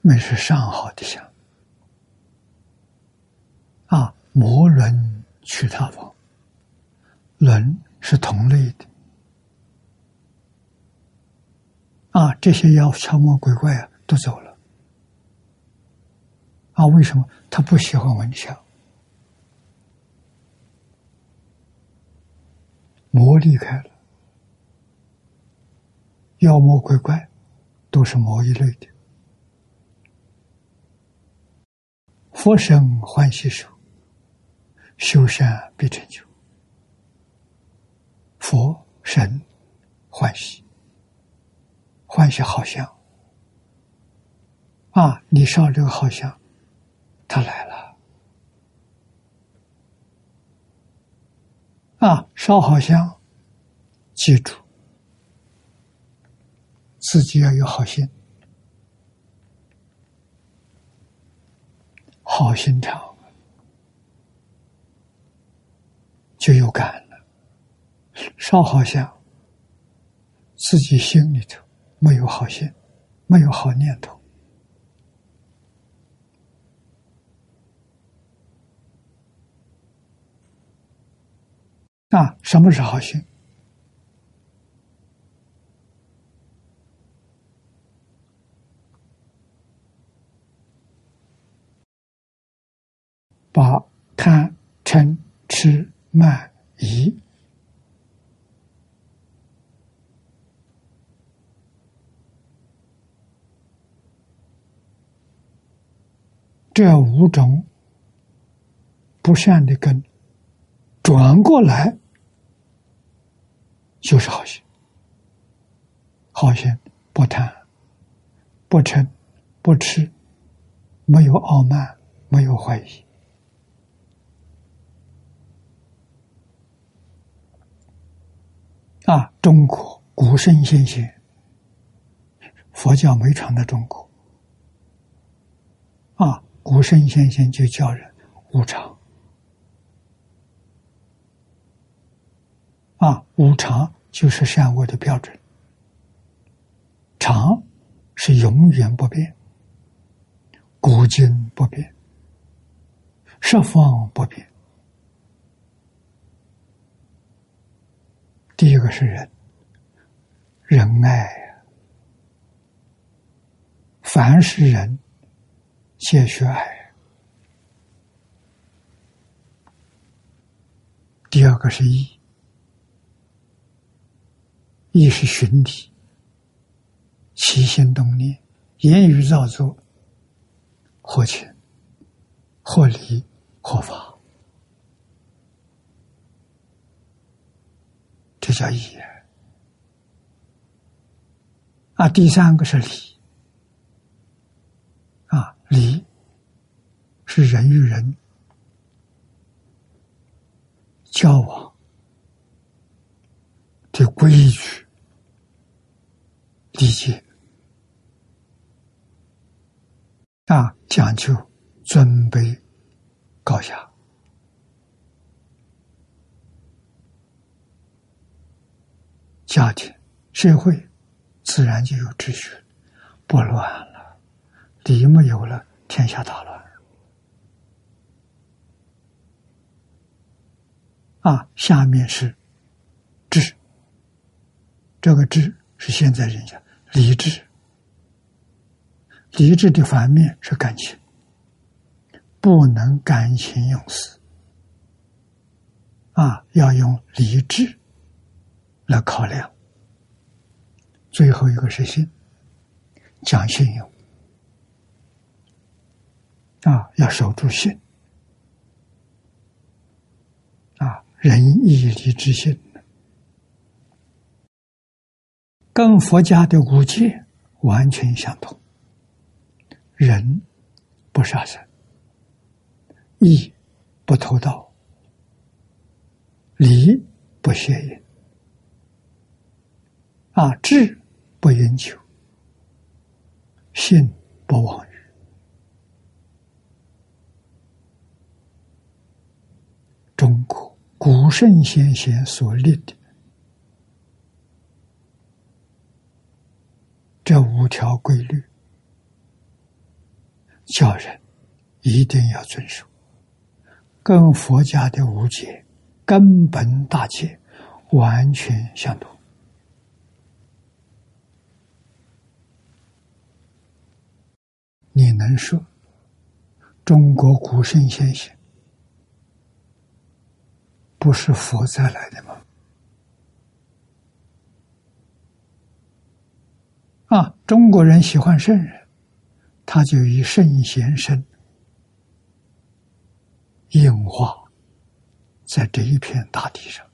美是上好的相啊。魔伦去他方，轮是同类的啊。这些妖妖魔鬼怪啊，都走了啊。为什么他不喜欢闻香？”魔离开了，妖魔鬼怪都是魔一类的。佛生欢喜手，修善必成就。佛神欢喜，欢喜好相啊！你上这个好相，他来了。啊，烧好香，记住，自己要有好心，好心肠，就有感了。烧好香，自己心里头没有好心，没有好念头。啊，什么是好心？把贪嗔痴慢疑这五种不善的根转过来。就是好心，好心不贪，不嗔，不痴，没有傲慢，没有怀疑。啊，中国古圣先贤，佛教没传到中国。啊，古圣先贤就叫人无常。啊，无常就是善恶的标准，常是永远不变，古今不变，十方不变。第一个是人，仁爱凡是人皆需爱。第二个是义，义是循理，起心动念，言语造作，或情、或理、或法，这叫义啊。第三个是理，啊，理是人与人。交往的规矩、理解啊，讲究尊卑高下，家庭、社会自然就有秩序，不乱了。理没有了，天下大乱。啊，下面是，这个智是现在人讲理智，理智的反面是感情，不能感情用事，啊，要用理智来考量。最后一个是信，讲信用，啊，要守住信。啊仁义礼智信，跟佛家的五戒完全相同。人不杀生，义不偷盗，礼不邪淫，啊，智不饮酒，信不妄语，中国。古圣先贤所立的这五条规律，叫人一定要遵守，跟佛家的五戒根本大戒完全相同。你能说中国古圣先贤？不是佛再来的吗？啊，中国人喜欢圣人，他就以圣贤身硬化在这一片大地上。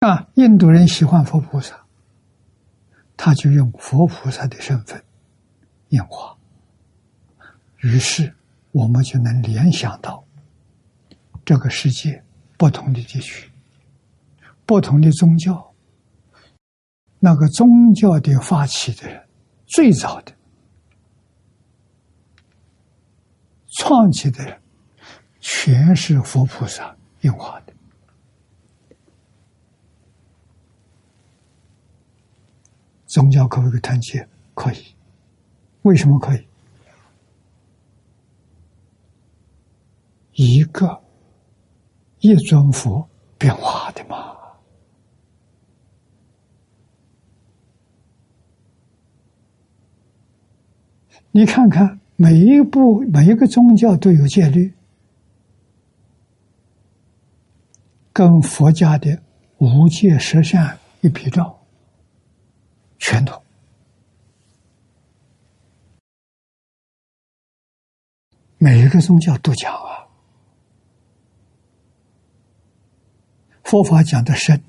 啊，印度人喜欢佛菩萨，他就用佛菩萨的身份映化，于是我们就能联想到。这个世界不同的地区，不同的宗教，那个宗教的发起的人，最早的创起的人，全是佛菩萨应化的。宗教可不可以团结？可以。为什么可以？一个。一尊佛变化的嘛？你看看，每一部每一个宗教都有戒律，跟佛家的无戒十善一比照，全同。每一个宗教都讲啊。佛法讲的深，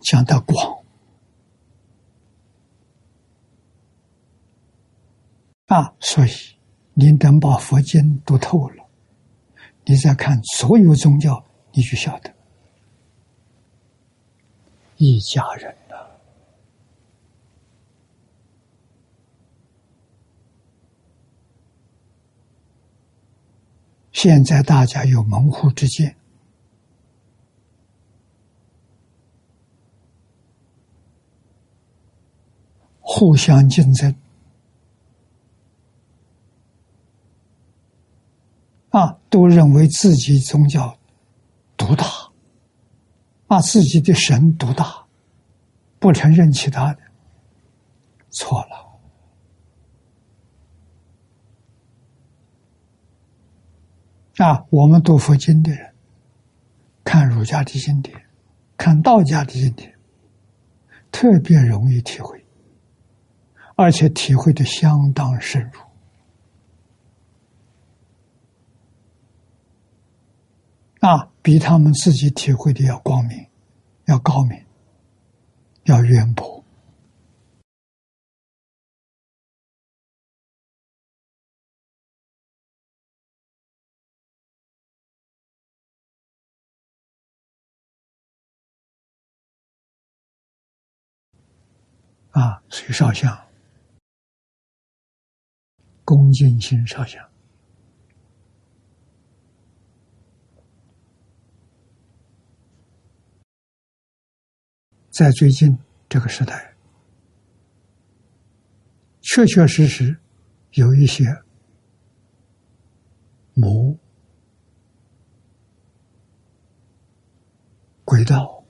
讲的广啊，所以您等把佛经读透了，你再看所有宗教，你就晓得一家人呐。现在大家有门户之见。互相竞争啊，都认为自己宗教独大，啊，自己的神独大，不承认其他的，错了。啊，我们读佛经的人看儒家的经典，看道家的经典，特别容易体会，而且体会的相当深入。啊，比他们自己体会的要光明，要高明，要渊博。啊，随少相，恭敬心少相，在最近这个时代，确确实实有一些魔轨道。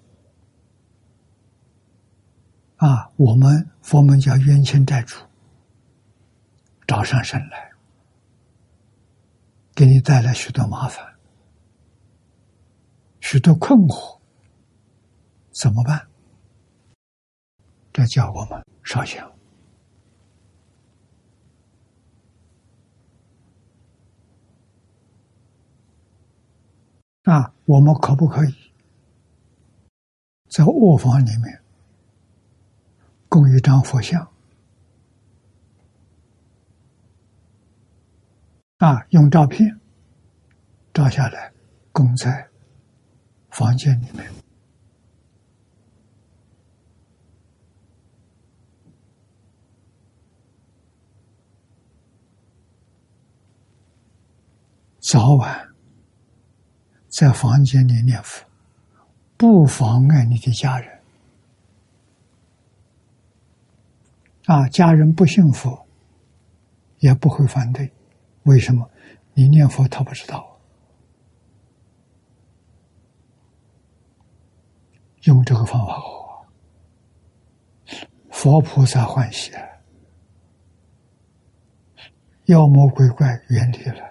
啊，我们佛门叫冤亲债主，找上身来，给你带来许多麻烦，许多困惑，怎么办？这叫我们烧香。啊，我们可不可以在卧房里面？供一张佛像，啊，用照片照下来，供在房间里面。早晚在房间里念佛，不妨碍你的家人。啊，家人不信佛，也不会反对。为什么？你念佛，他不知道。用这个方法好，佛菩萨欢喜，妖魔鬼怪远离了。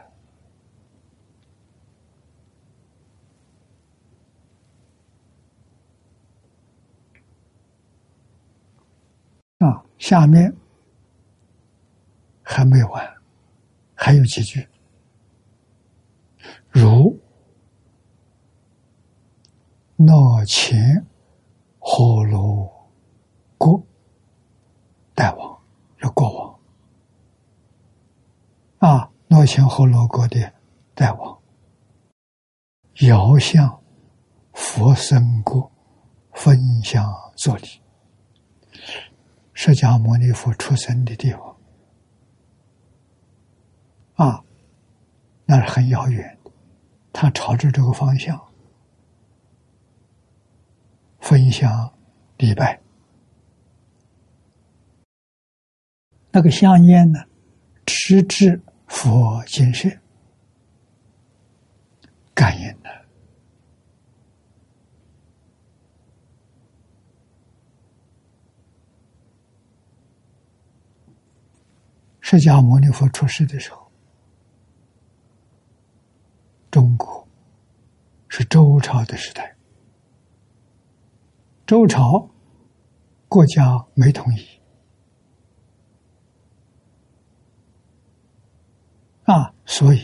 啊，下面还没完，还有几句。如闹前火罗国大王，要国王啊，闹前火罗国的大王，遥向佛身国分享作礼。释迦牟尼佛出生的地方，啊，那是很遥远的。他朝着这个方向分享礼拜，那个香烟呢，直至佛金舍，感应的。释迦牟尼佛出世的时候，中国是周朝的时代。周朝国家没统一啊，所以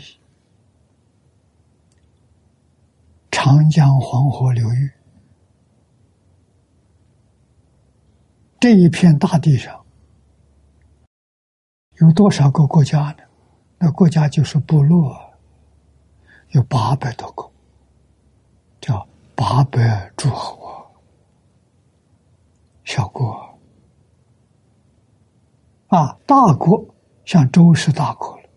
长江黄河流域这一片大地上。有多少个国家呢？那国家就是部落，有八百多个，叫八百诸侯，小国啊，大国像周是大国了。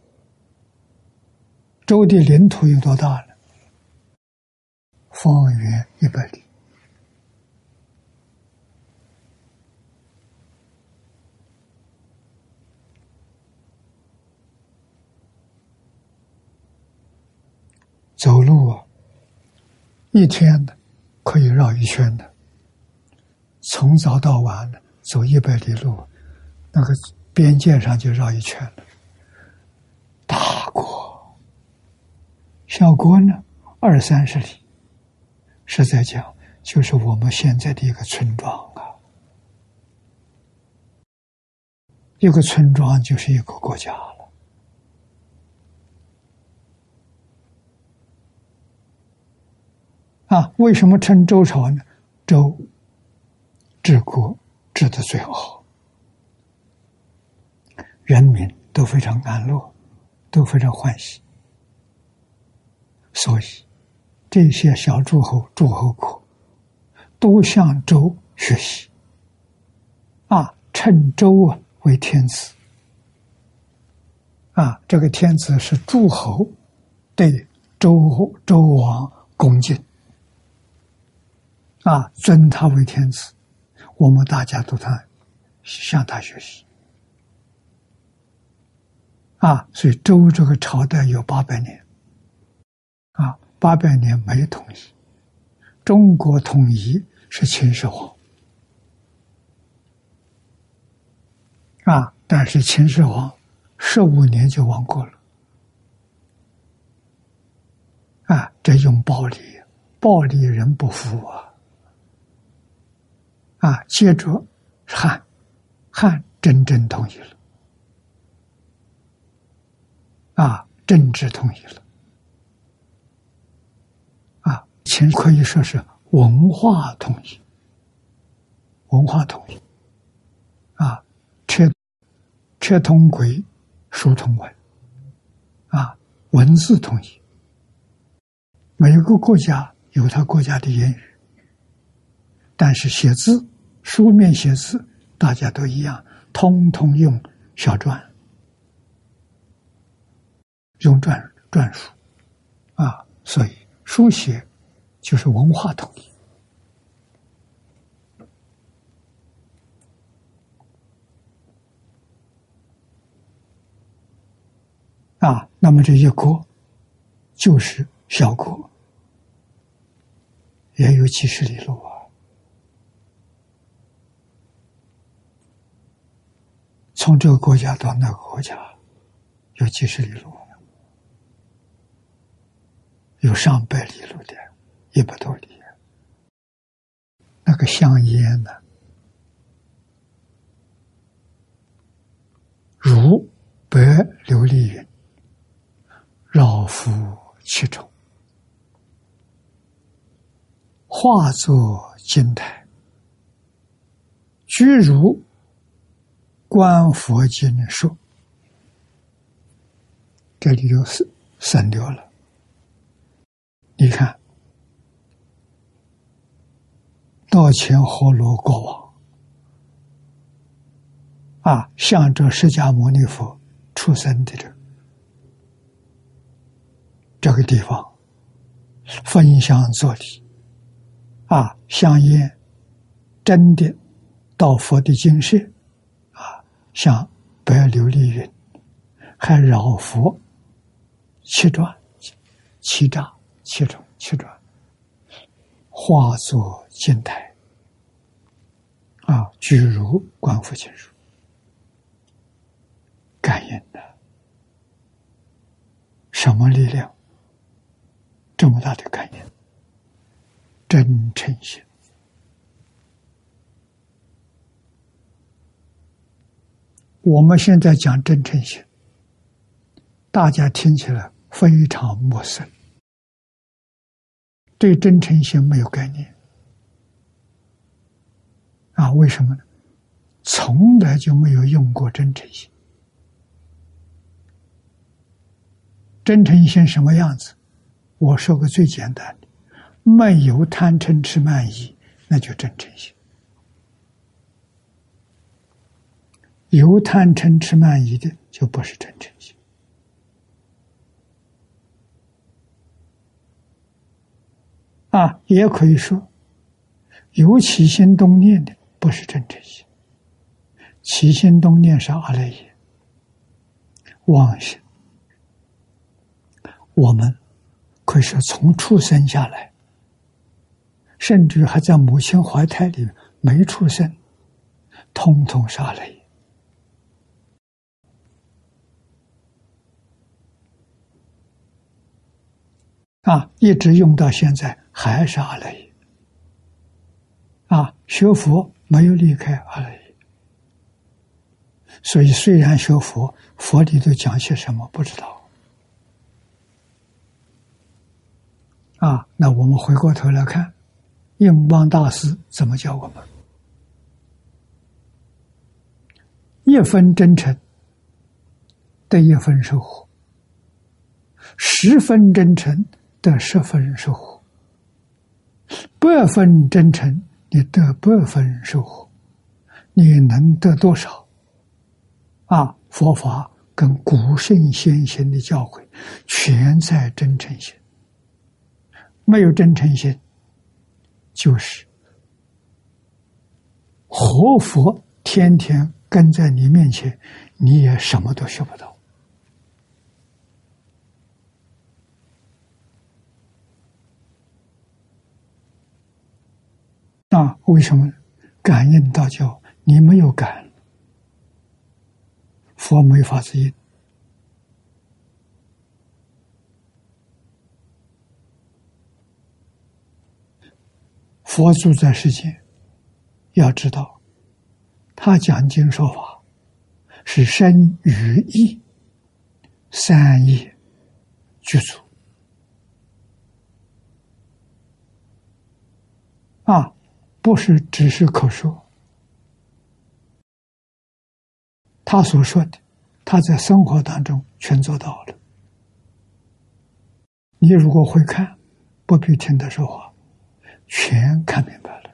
周的领土有多大呢？方圆一百里。走路啊，一天的可以绕一圈的，从早到晚走一百里路，那个边界上就绕一圈了。大国，小国呢二三十里，实在讲，就是我们现在的一个村庄啊，一个村庄就是一个国家了。啊，为什么称周朝呢？周治国治的最好，人民都非常安乐，都非常欢喜，所以。这些小诸侯、诸侯国都向周学习，啊，称周啊为天子，啊，这个天子是诸侯对周周王恭敬，啊，尊他为天子，我们大家都他向他学习，啊，所以周这个朝代有八百年，啊。八百年没统一，中国统一是秦始皇啊，但是秦始皇十五年就亡国了啊，这用暴力，暴力人不服啊啊，接着汉，汉真正统一了啊，政治统一了。秦可以说是文化统一，文化统一，啊，车车通轨，书通文，啊，文字统一。每个国家有他国家的言语，但是写字，书面写字，大家都一样，通通用小篆，用篆篆书，啊，所以书写。就是文化统一啊，那么这一国就是小国，也有几十里路啊。从这个国家到那个国家，有几十里路，有上百里路的。一百多里，那个香烟呢？如白琉璃云，绕浮其中，化作金台，居如观佛经说，这里就是省掉了。你看。道前活罗国王啊，向着释迦牟尼佛出生的这这个地方，分香作礼啊，香烟真的到佛的精舍，像白琉璃云，还绕佛七转七丈七重七转，化作金台。啊，举如观佛经书，感应的什么力量？这么大的感应，真诚心。我们现在讲真诚心，大家听起来非常陌生，对真诚心没有概念。啊，为什么呢？从来就没有用过真诚心。真诚心什么样子？我说个最简单的：没有贪嗔痴慢疑，那就真诚心；有贪嗔痴慢疑的，就不是真诚心。啊，也可以说有起心动念的。不是真诚心，起心动念是阿赖耶，妄心。我们可以说从出生下来，甚至还在母亲怀胎里没出生，通通是阿赖耶啊，一直用到现在，还是阿赖耶。啊，学佛没有离开阿赖耶，所以虽然学佛，佛里头讲些什么不知道。啊，那我们回过头来看，印光大师怎么教我们？一分真诚得一分收获，十分真诚得十分收获，百分真诚你得百分收获，你能得多少？啊，佛法跟古圣先贤的教诲，全在真诚心。没有真诚心，就是活佛天天跟在你面前，你也什么都学不到。那为什么？感应道教你没有感，佛没法子应？佛住在世间，要知道，他讲经说法是身语意三业具足。啊，不是只是口说。他所说的，他在生活当中全做到了。你如果会看，不必听他说话。全看明白了，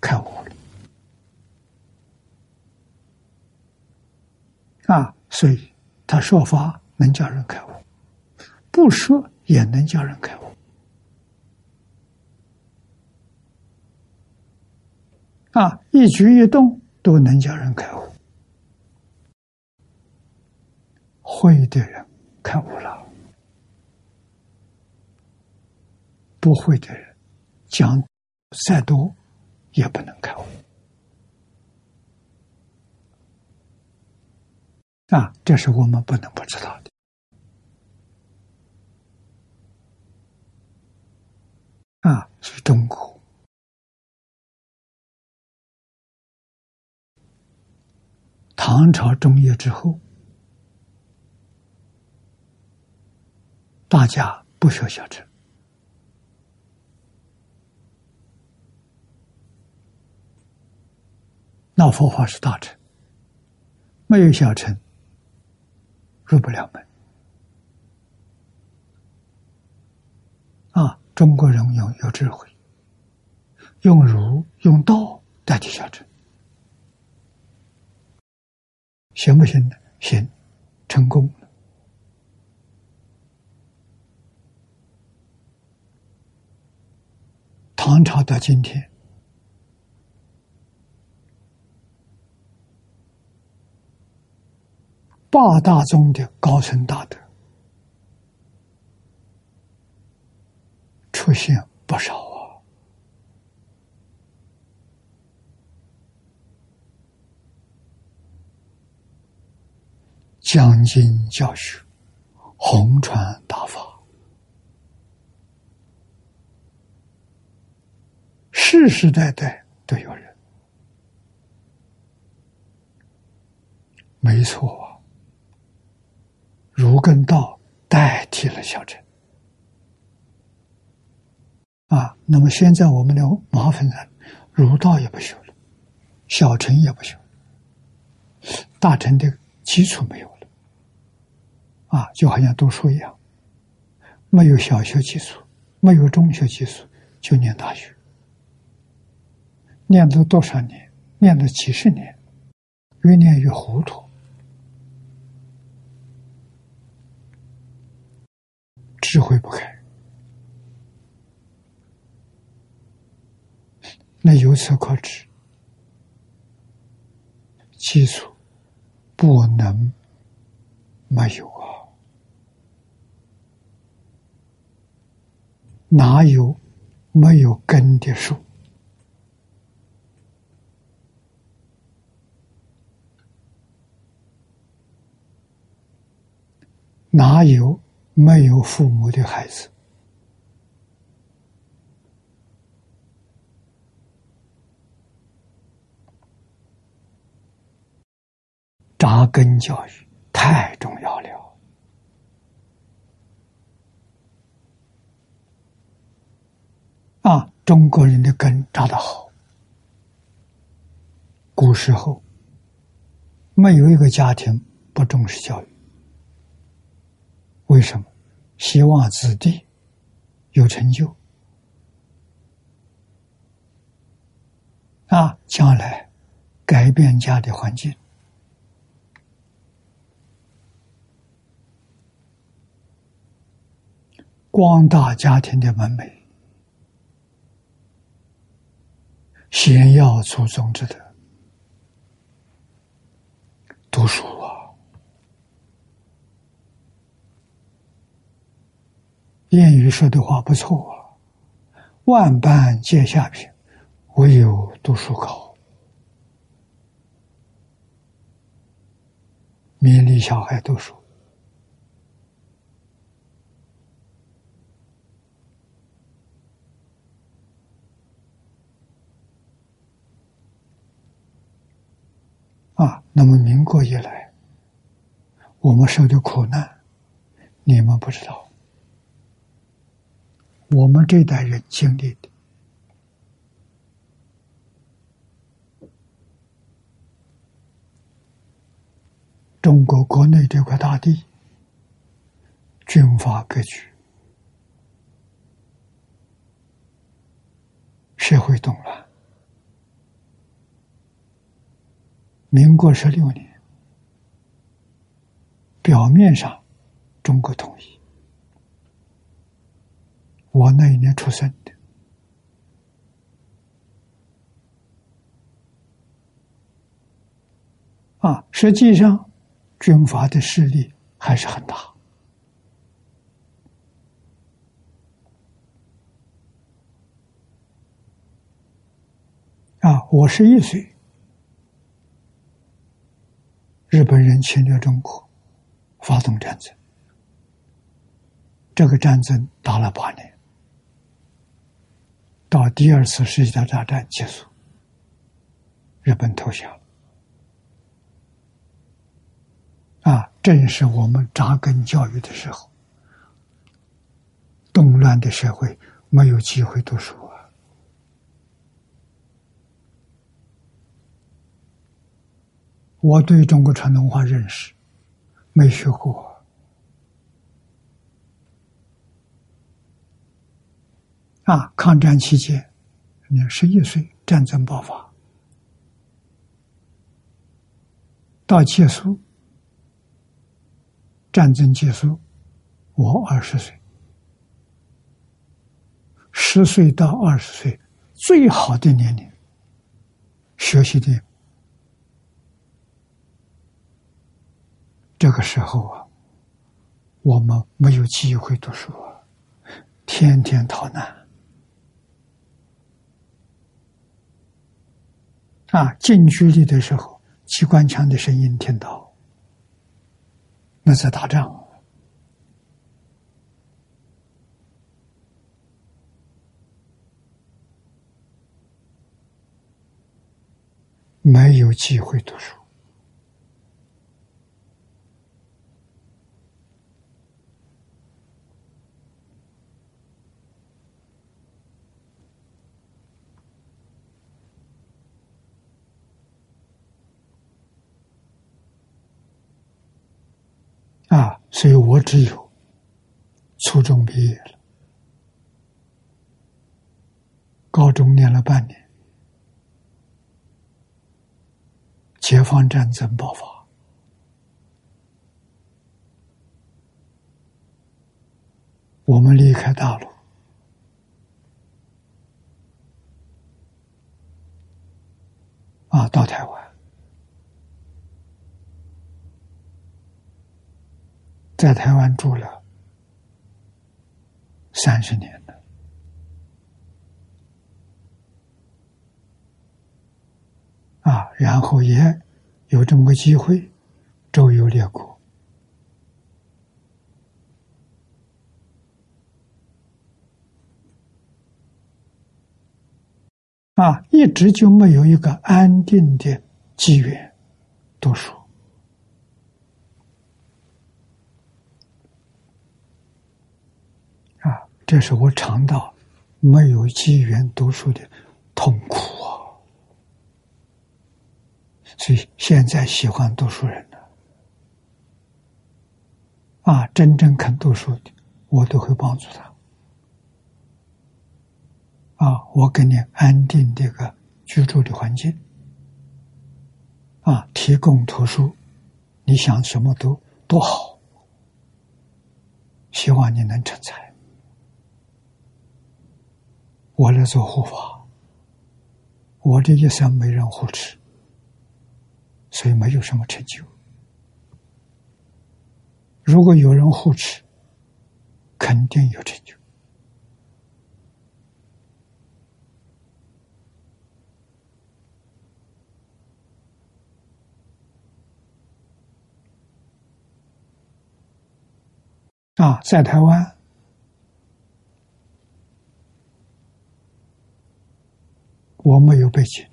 开悟了啊！所以他说法能叫人开悟，不说也能叫人开悟啊！一举一动都能叫人开悟，会的人开悟了。不会的人，讲再多也不能开悟啊！这是我们不能不知道的啊！是中国唐朝中叶之后，大家不学小乘。那佛法是大乘，没有小乘，入不了门。啊，中国人有有智慧，用儒用道代替小乘，行不行呢？行，成功了。唐朝到今天。八大宗的高僧大德出现不少啊，讲经教学，红传大法，世世代代都有人，没错。儒跟道代替了小乘啊，那么现在我们的麻烦人，儒道也不修了，小乘也不修，大乘的基础没有，啊，就好像读书一样，没有小学基础，没有中学基础，就念大学，念了多少年，念了几十年，越念越糊涂。智慧不开，那由此可知，基础不能没有啊！哪有没有根的树。哪有没有父母的孩子。扎根教育太重要了。啊，中国人的根扎得好。古时候没有一个家庭不重视教育，为什么？希望子弟有成就啊，将来改变家的环境，光大家庭的门楣。先要祖宗之德，读书啊！谚语说的话不错啊，“万般皆下品，唯有读书高。”勉励小孩读书。啊，那么民国以来，我们受的苦难，你们不知道。我们这代人经历的，中国国内这块大地，军阀割据，社会动乱。民国十六年，表面上中国统一，我那一年出生的，啊，实际上军阀的势力还是很大，啊，我十一岁。日本人侵略中国，发动战争。这个战争打了八年，到第二次世界大战结束，日本投降。啊，正是我们扎根教育的时候，动乱的社会没有机会读书。我对中国传统文化认识没学过啊！抗战期间，你十一岁，战争爆发，到结束，战争结束，我二十岁，十岁到二十岁最好的年龄，学习的。这个时候啊，我们没有机会读书，天天逃难啊！近距离的时候，机关枪的声音听到，那在打仗，没有机会读书。啊，所以我只有初中毕业了，高中念了半年，解放战争爆发，我们离开大陆，啊，到台湾。在台湾住了三十年了，啊，然后也有这么个机会周游列国，啊，一直就没有一个安定的机缘读书。这是我尝到没有机缘读书的痛苦啊！所以现在喜欢读书人了啊，真正肯读书的，我都会帮助他啊，我给你安定这个居住的环境啊，提供图书，你想什么都多好，希望你能成才。我来做护法，我这一生没人护持，所以没有什么成就。如果有人护持，肯定有成就。啊，在台湾。我没有背景，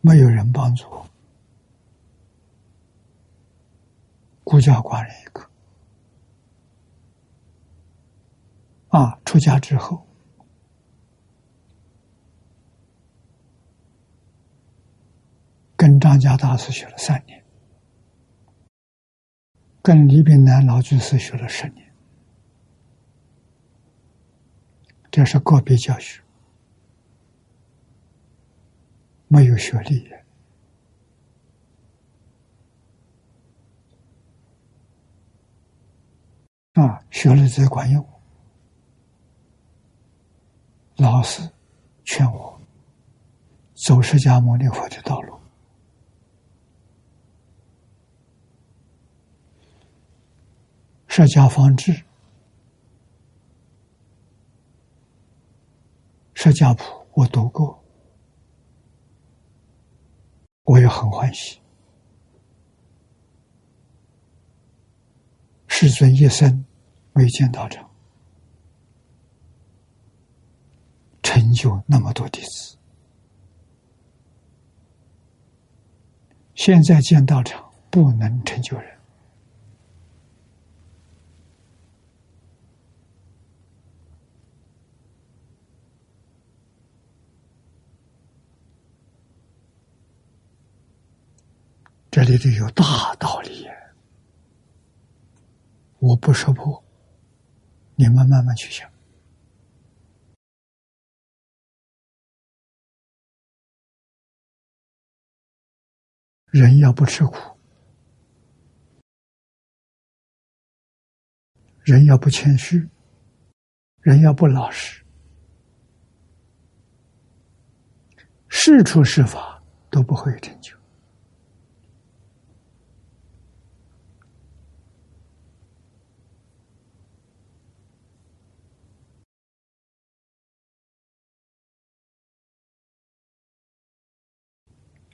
没有人帮助我，孤家寡人一个。啊，出家之后，跟张家大师学了三年，跟李炳南老居士学了十年。这是个别教学，没有学历啊，学了才管用。老师劝我走释迦牟尼佛的道路，释迦方志。《释迦谱》我读过，我也很欢喜。世尊一生没见道场，成就那么多弟子。现在见道场不能成就人。这里头有大道理，我不说破，你们慢慢去想。人要不吃苦，人要不谦虚，人要不老实，事出是法都不会成就。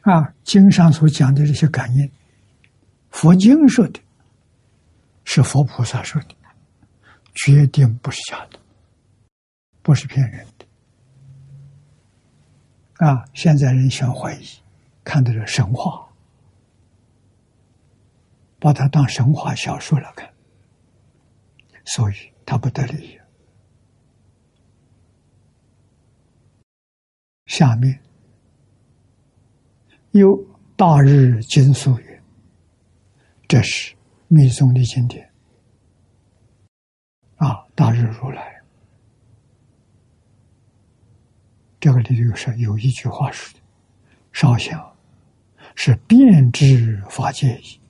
啊，经上所讲的这些感应，佛经说的，是佛菩萨说的，决定不是假的，不是骗人的。啊，现在人喜欢怀疑，看的是神话，把它当神话小说来看，所以他不得利。下面。有大日经素云，这是密宗的经典啊！大日如来，这个里头是有一句话说的：“烧香是变质法界矣，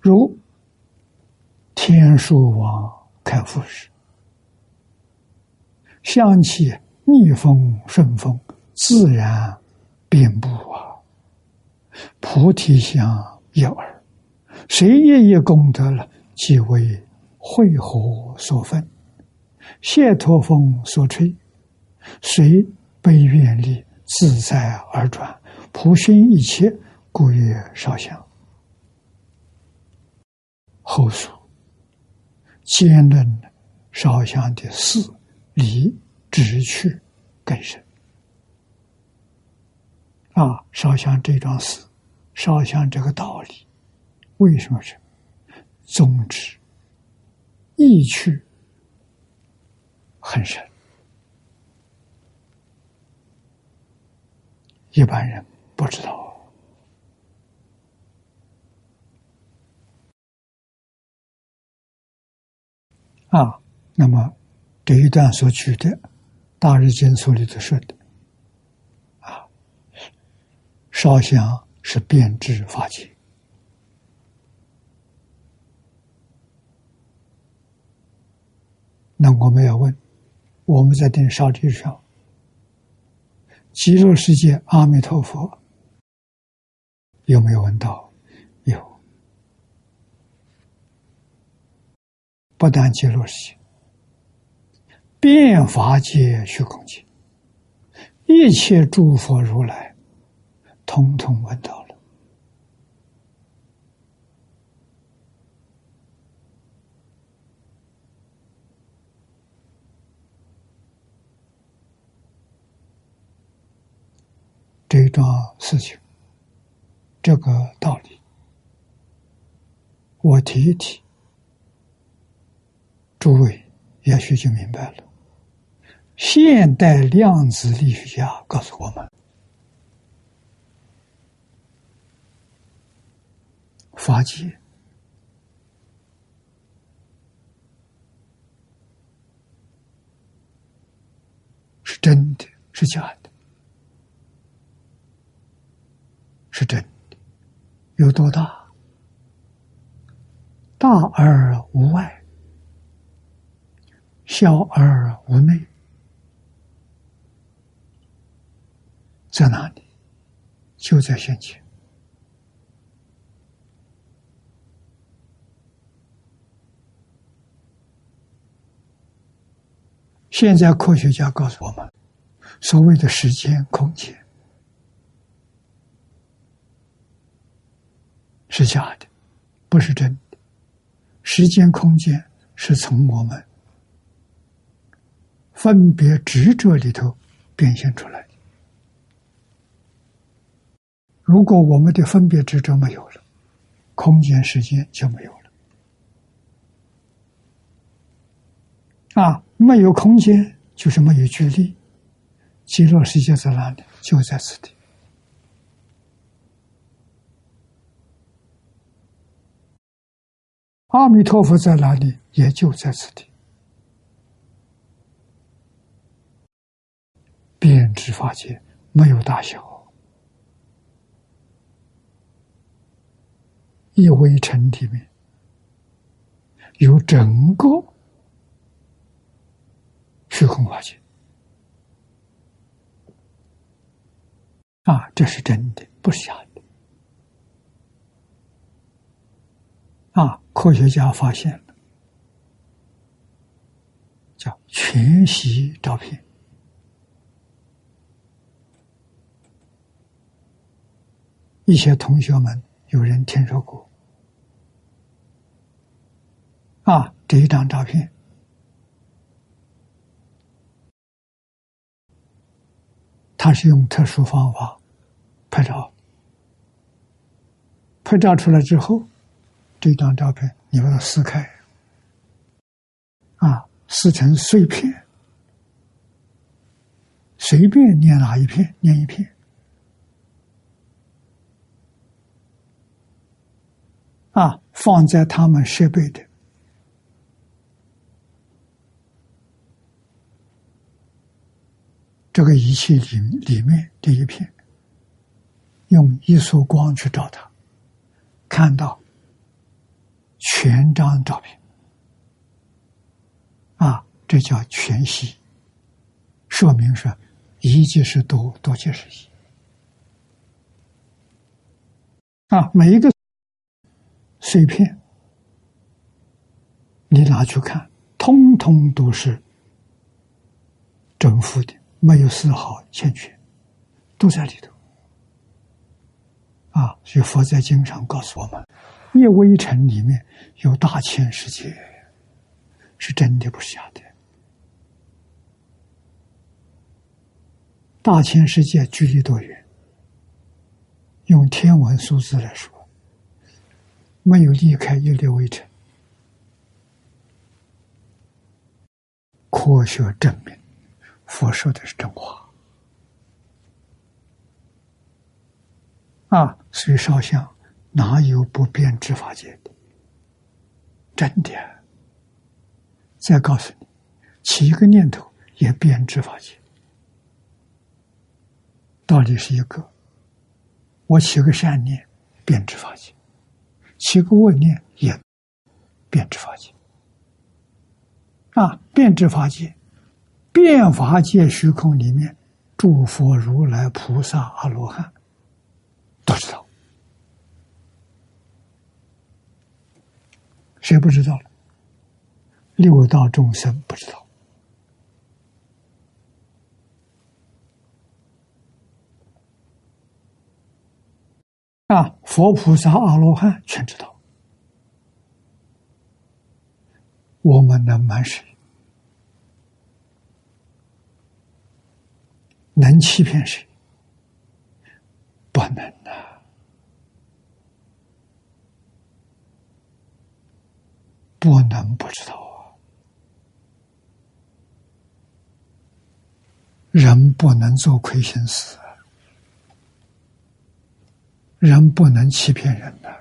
如天书王开复时。”香气逆风顺风，自然遍布啊！菩提香一耳，谁业业功德了，即为慧火所焚，谢陀风所吹，随悲愿力自在而转，普熏一切，故曰烧香。后述兼论烧香的事。离直去更深啊，烧香这桩事，烧香这个道理，为什么是宗旨意趣很深，一般人不知道。啊，那么这一段所举的《大日经书》里头说的，啊，烧香是变质法界。那我们要问，我们在定烧这上，极乐世界阿弥陀佛有没有闻到？有。不但极乐世界，变法界、虚空界，一切诸佛如来，通通闻到了。这一桩事情，这个道理，我提一提。诸位也许就明白了。现代量子力学家告诉我们，法界是真的，是假的？是真的，有多大？大而无外。小而无内，在哪里？就在现前。现在科学家告诉我们，所谓的时间、空间是假的，不是真的。时间、空间是从我们。分别执着里头变现出来。如果我们的分别执着没有了，空间时间就没有了。啊，没有空间就是没有距离。极乐世界在哪里？就在此地。阿弥陀佛在哪里？也就在此地。遍知法界没有大小，一微尘里面有整个虚空法界啊，这是真的，不是假的啊！科学家发现了，叫全息照片。一些同学们有人听说过啊，这一张照片，他是用特殊方法拍照，拍照出来之后，这张照片你把它撕开，啊，撕成碎片，随便捏哪一片，捏一片。啊，放在他们设备的这个仪器里里面这一片，用一束光去照它，看到全张照片，啊，这叫全息，说明是一即是多，多即是一，啊，每一个。碎片，你拿去看，通通都是正负的，没有丝毫欠缺，都在里头。啊，所以佛在经上告诉我们，一微尘里面有大千世界，是真的，不是假的。大千世界距离多远？用天文数字来说，没有离开一粒微尘。科学证明，佛说的是真话啊！所以烧香哪有不变执法界的？真的。再告诉你，起一个念头也变执法界，道理是一个。我起个善念，变执法界；起个恶念，也变执法界。啊，变执法界，变法界虚空里面，诸佛如来菩萨阿罗汉都知道，谁不知道了？六道众生不知道，啊，佛菩萨阿罗汉全知道。我们能瞒谁？能欺骗谁？不能呐！不能不知道啊！人不能做亏心事，人不能欺骗人的。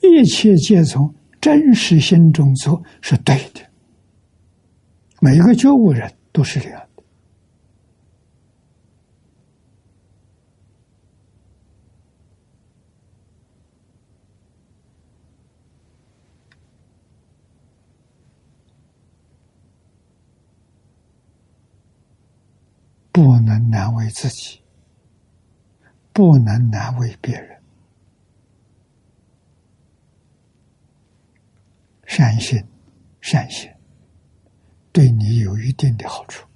一切皆从真实心中做是对的，每一个觉悟人都是这样的，不能难为自己，不能难为别人。善心、善行，对你有一定的好处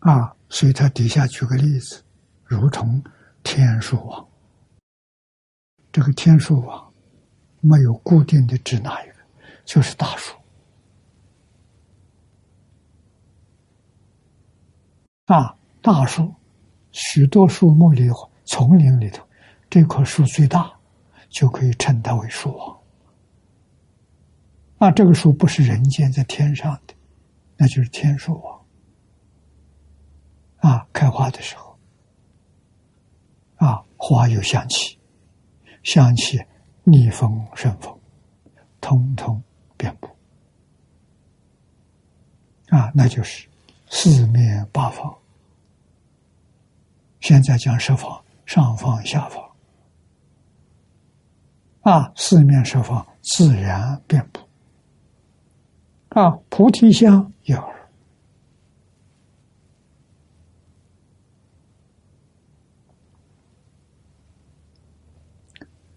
啊！所以他底下举个例子，如同天数网。这个天数网没有固定的指哪一个，就是大树啊，大树，许多树木里、丛林里头。这棵树最大，就可以称它为树王。啊，这个树不是人间在天上的，那就是天树王。啊，开花的时候，啊，花有香气，香气逆风顺风，通通遍布。啊，那就是四面八方。现在讲十方，上方下方。啊，四面十方自然遍布。啊，菩提香有，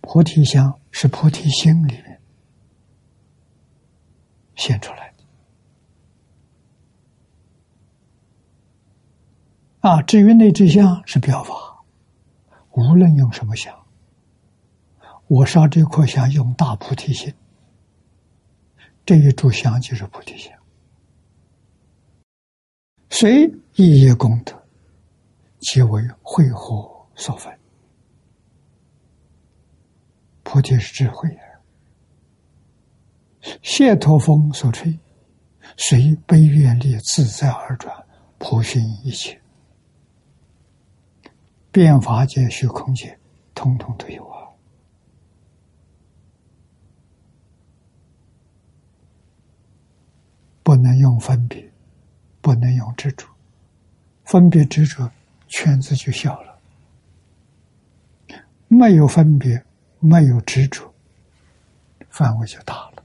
菩提香是菩提心里面现出来的。啊，至于那支香是表法，无论用什么香。我烧这颗香用大菩提心，这一炷香就是菩提香。随一业功德，即为慧火所焚。菩提是智慧啊，谢陀风所吹，随悲愿力自在而转，普熏一切，变法界、虚空界，通通都有啊。不能用分别，不能用执着，分别执着，圈子就小了；没有分别，没有执着，范围就大了。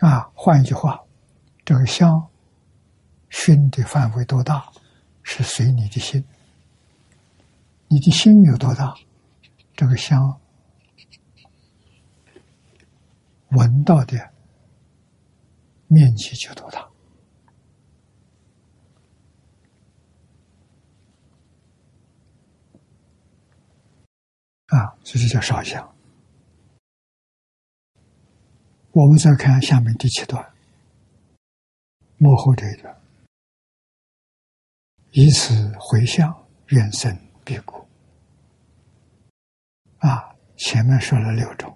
啊，换一句话，这个香熏的范围多大，是随你的心，你的心有多大，这个香闻到的。面积就多大？啊，这就叫烧香。我们再看下面第七段，幕后这一段，以此回向，愿生彼国。啊，前面说了六种，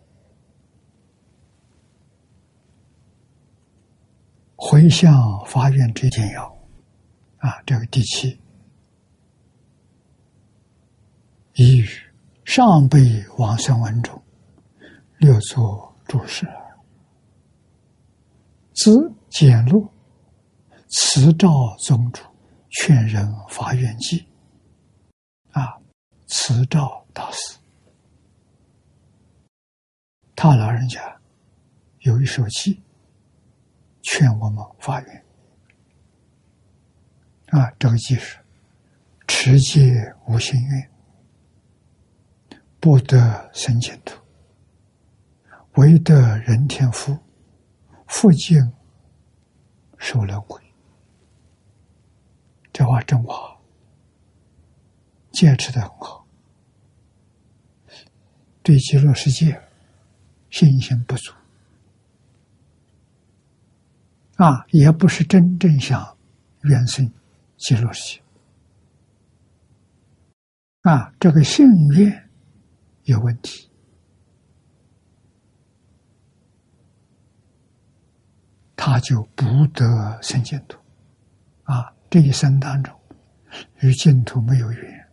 回向发愿之简要，啊，这个第七，一语上辈往生文中，六座注释。自简录，慈照宗主，劝人发愿记。啊，慈照大师，他老人家有一首偈，劝我们发愿。啊，这个即是：持戒无心愿，不得生净土；唯得人天福。复净受轮回，这话真好，坚持的很好。对极乐世界信心不足啊，也不是真正想远生极乐世界啊，这个信愿有问题。他就不得生净土，啊，这一生当中与净土没有缘，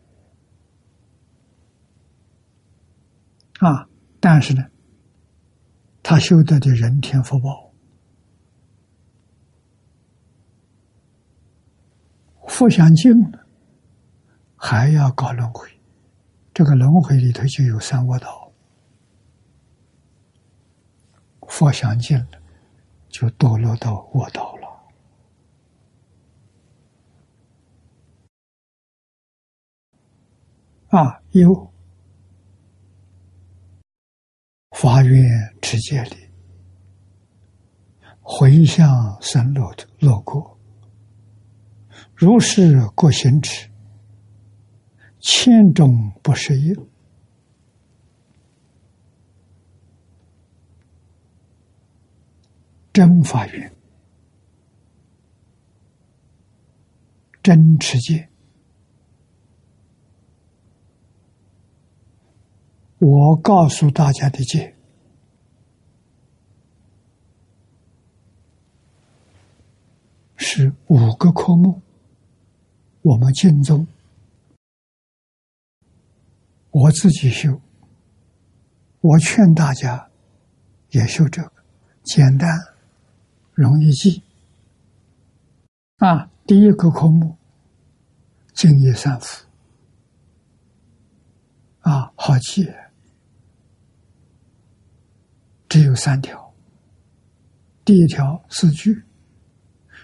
啊，但是呢，他修得的人天福报，福享尽了，还要搞轮回，这个轮回里头就有三恶道，福享尽了。就堕落到恶道了啊！有发愿持戒力，回向三落的落过，如是过行持，千种不适应。真发愿，真持戒。我告诉大家的戒是五个科目。我们敬宗，我自己修，我劝大家也修这个，简单。容易记啊！第一个科目，敬业三福啊，好记，只有三条。第一条四句：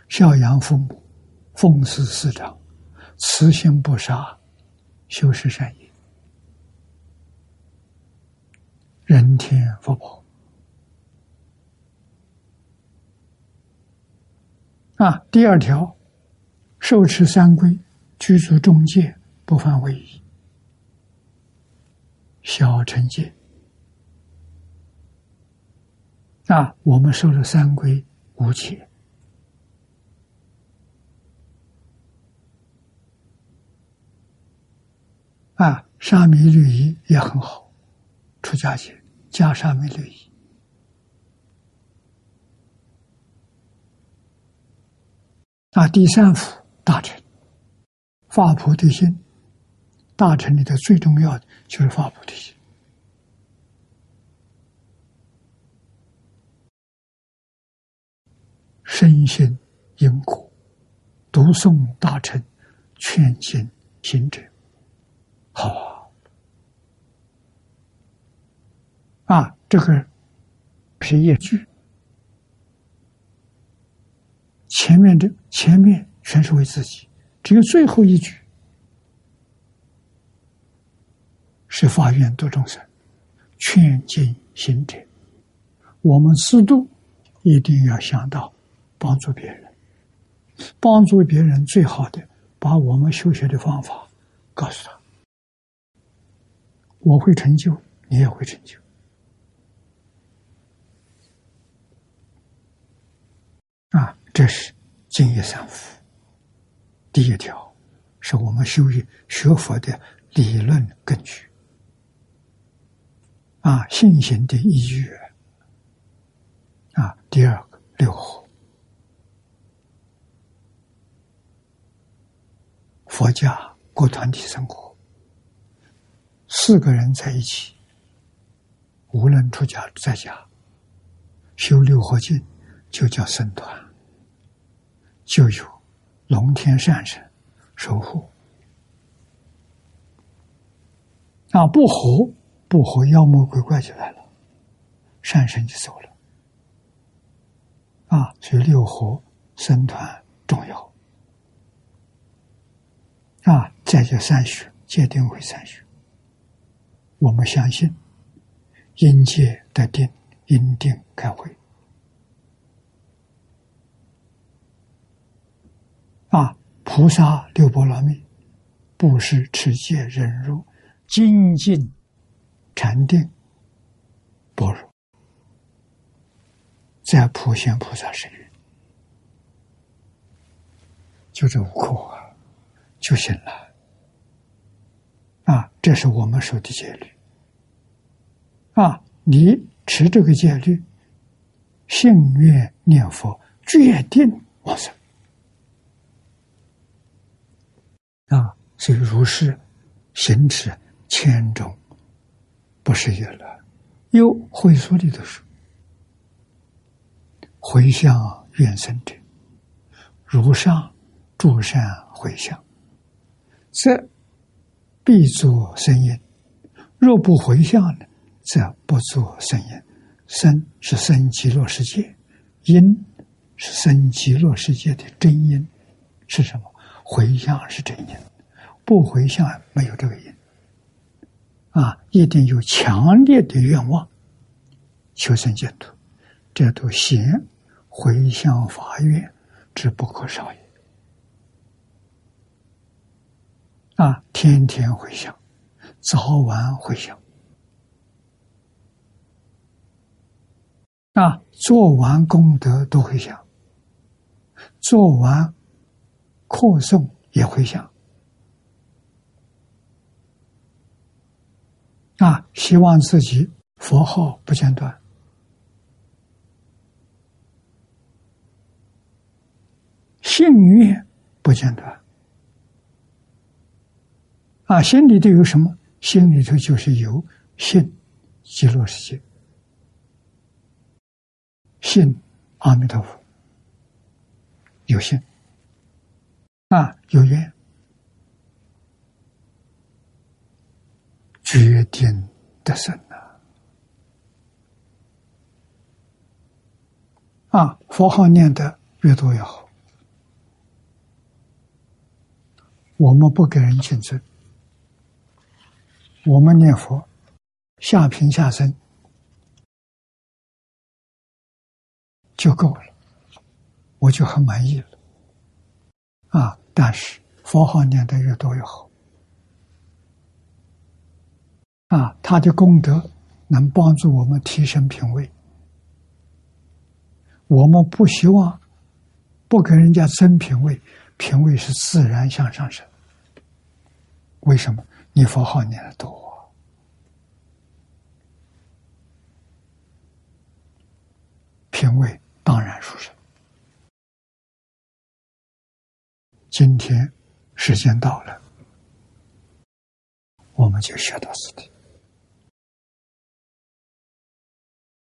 孝养父母，奉事师长，慈心不杀，修持善业，人天福报。啊，第二条，受持三规，居住中戒，不犯违仪，小惩戒。啊，我们受了三规无戒。啊，沙弥律仪也很好，出家戒加沙弥律仪。那第三幅大乘，发菩提心，大乘里头最重要的就是发菩提心，身心因果，读诵大乘，劝行行者，好。啊，这个是一句。前面这前面全是为自己，只有最后一句。是发愿度众生、劝进行者。我们自度一定要想到帮助别人，帮助别人最好的，把我们修学的方法告诉他，我会成就，你也会成就。啊，这是净业三福。第一条，是我们修学学佛的理论根据，啊，信心的依据。啊，第二个六合，佛家过团体生活，四个人在一起，无论出家在家，修六合敬，就叫僧团，就有龙天善神守护。啊，不和不和，妖魔鬼怪就来了，善神就走了。啊，所以六合僧团重要。啊，再就三学，界定为三学。我们相信，因界得定，因定开会。啊，菩萨六波罗蜜，布施、持戒、忍辱、精进、禅定、般若。在普贤菩萨身边，就这五颗啊，就行了。啊，这是我们说的戒律。啊，你持这个戒律，信愿念佛，决定往生。啊，所以如是行持千种，不是有了，有会所里头说。回向愿生者，如上诸善回向，则必作生因；若不回向呢，则不作生因。生是生极乐世界，因是生极乐世界的真因是什么？回向是真因，不回向没有这个因。啊，一定有强烈的愿望求生净土，这都行。回向法愿之不可少也。啊，天天回向，早晚回向。啊，做完功德都会想，做完课诵也会想。啊，希望自己佛号不间断。信愿不间断啊！心里头有什么？心里头就是有信极乐世界，信阿弥陀佛，有信啊，有缘，决定得胜啊！啊，佛号念的越多越好。我们不给人竞争，我们念佛下平下生就够了，我就很满意了。啊！但是佛号念的越多越好，啊，他的功德能帮助我们提升品位。我们不希望不跟人家争品位，品位是自然向上升。为什么你佛号念的多，品位当然殊胜。今天时间到了，我们就学到此地。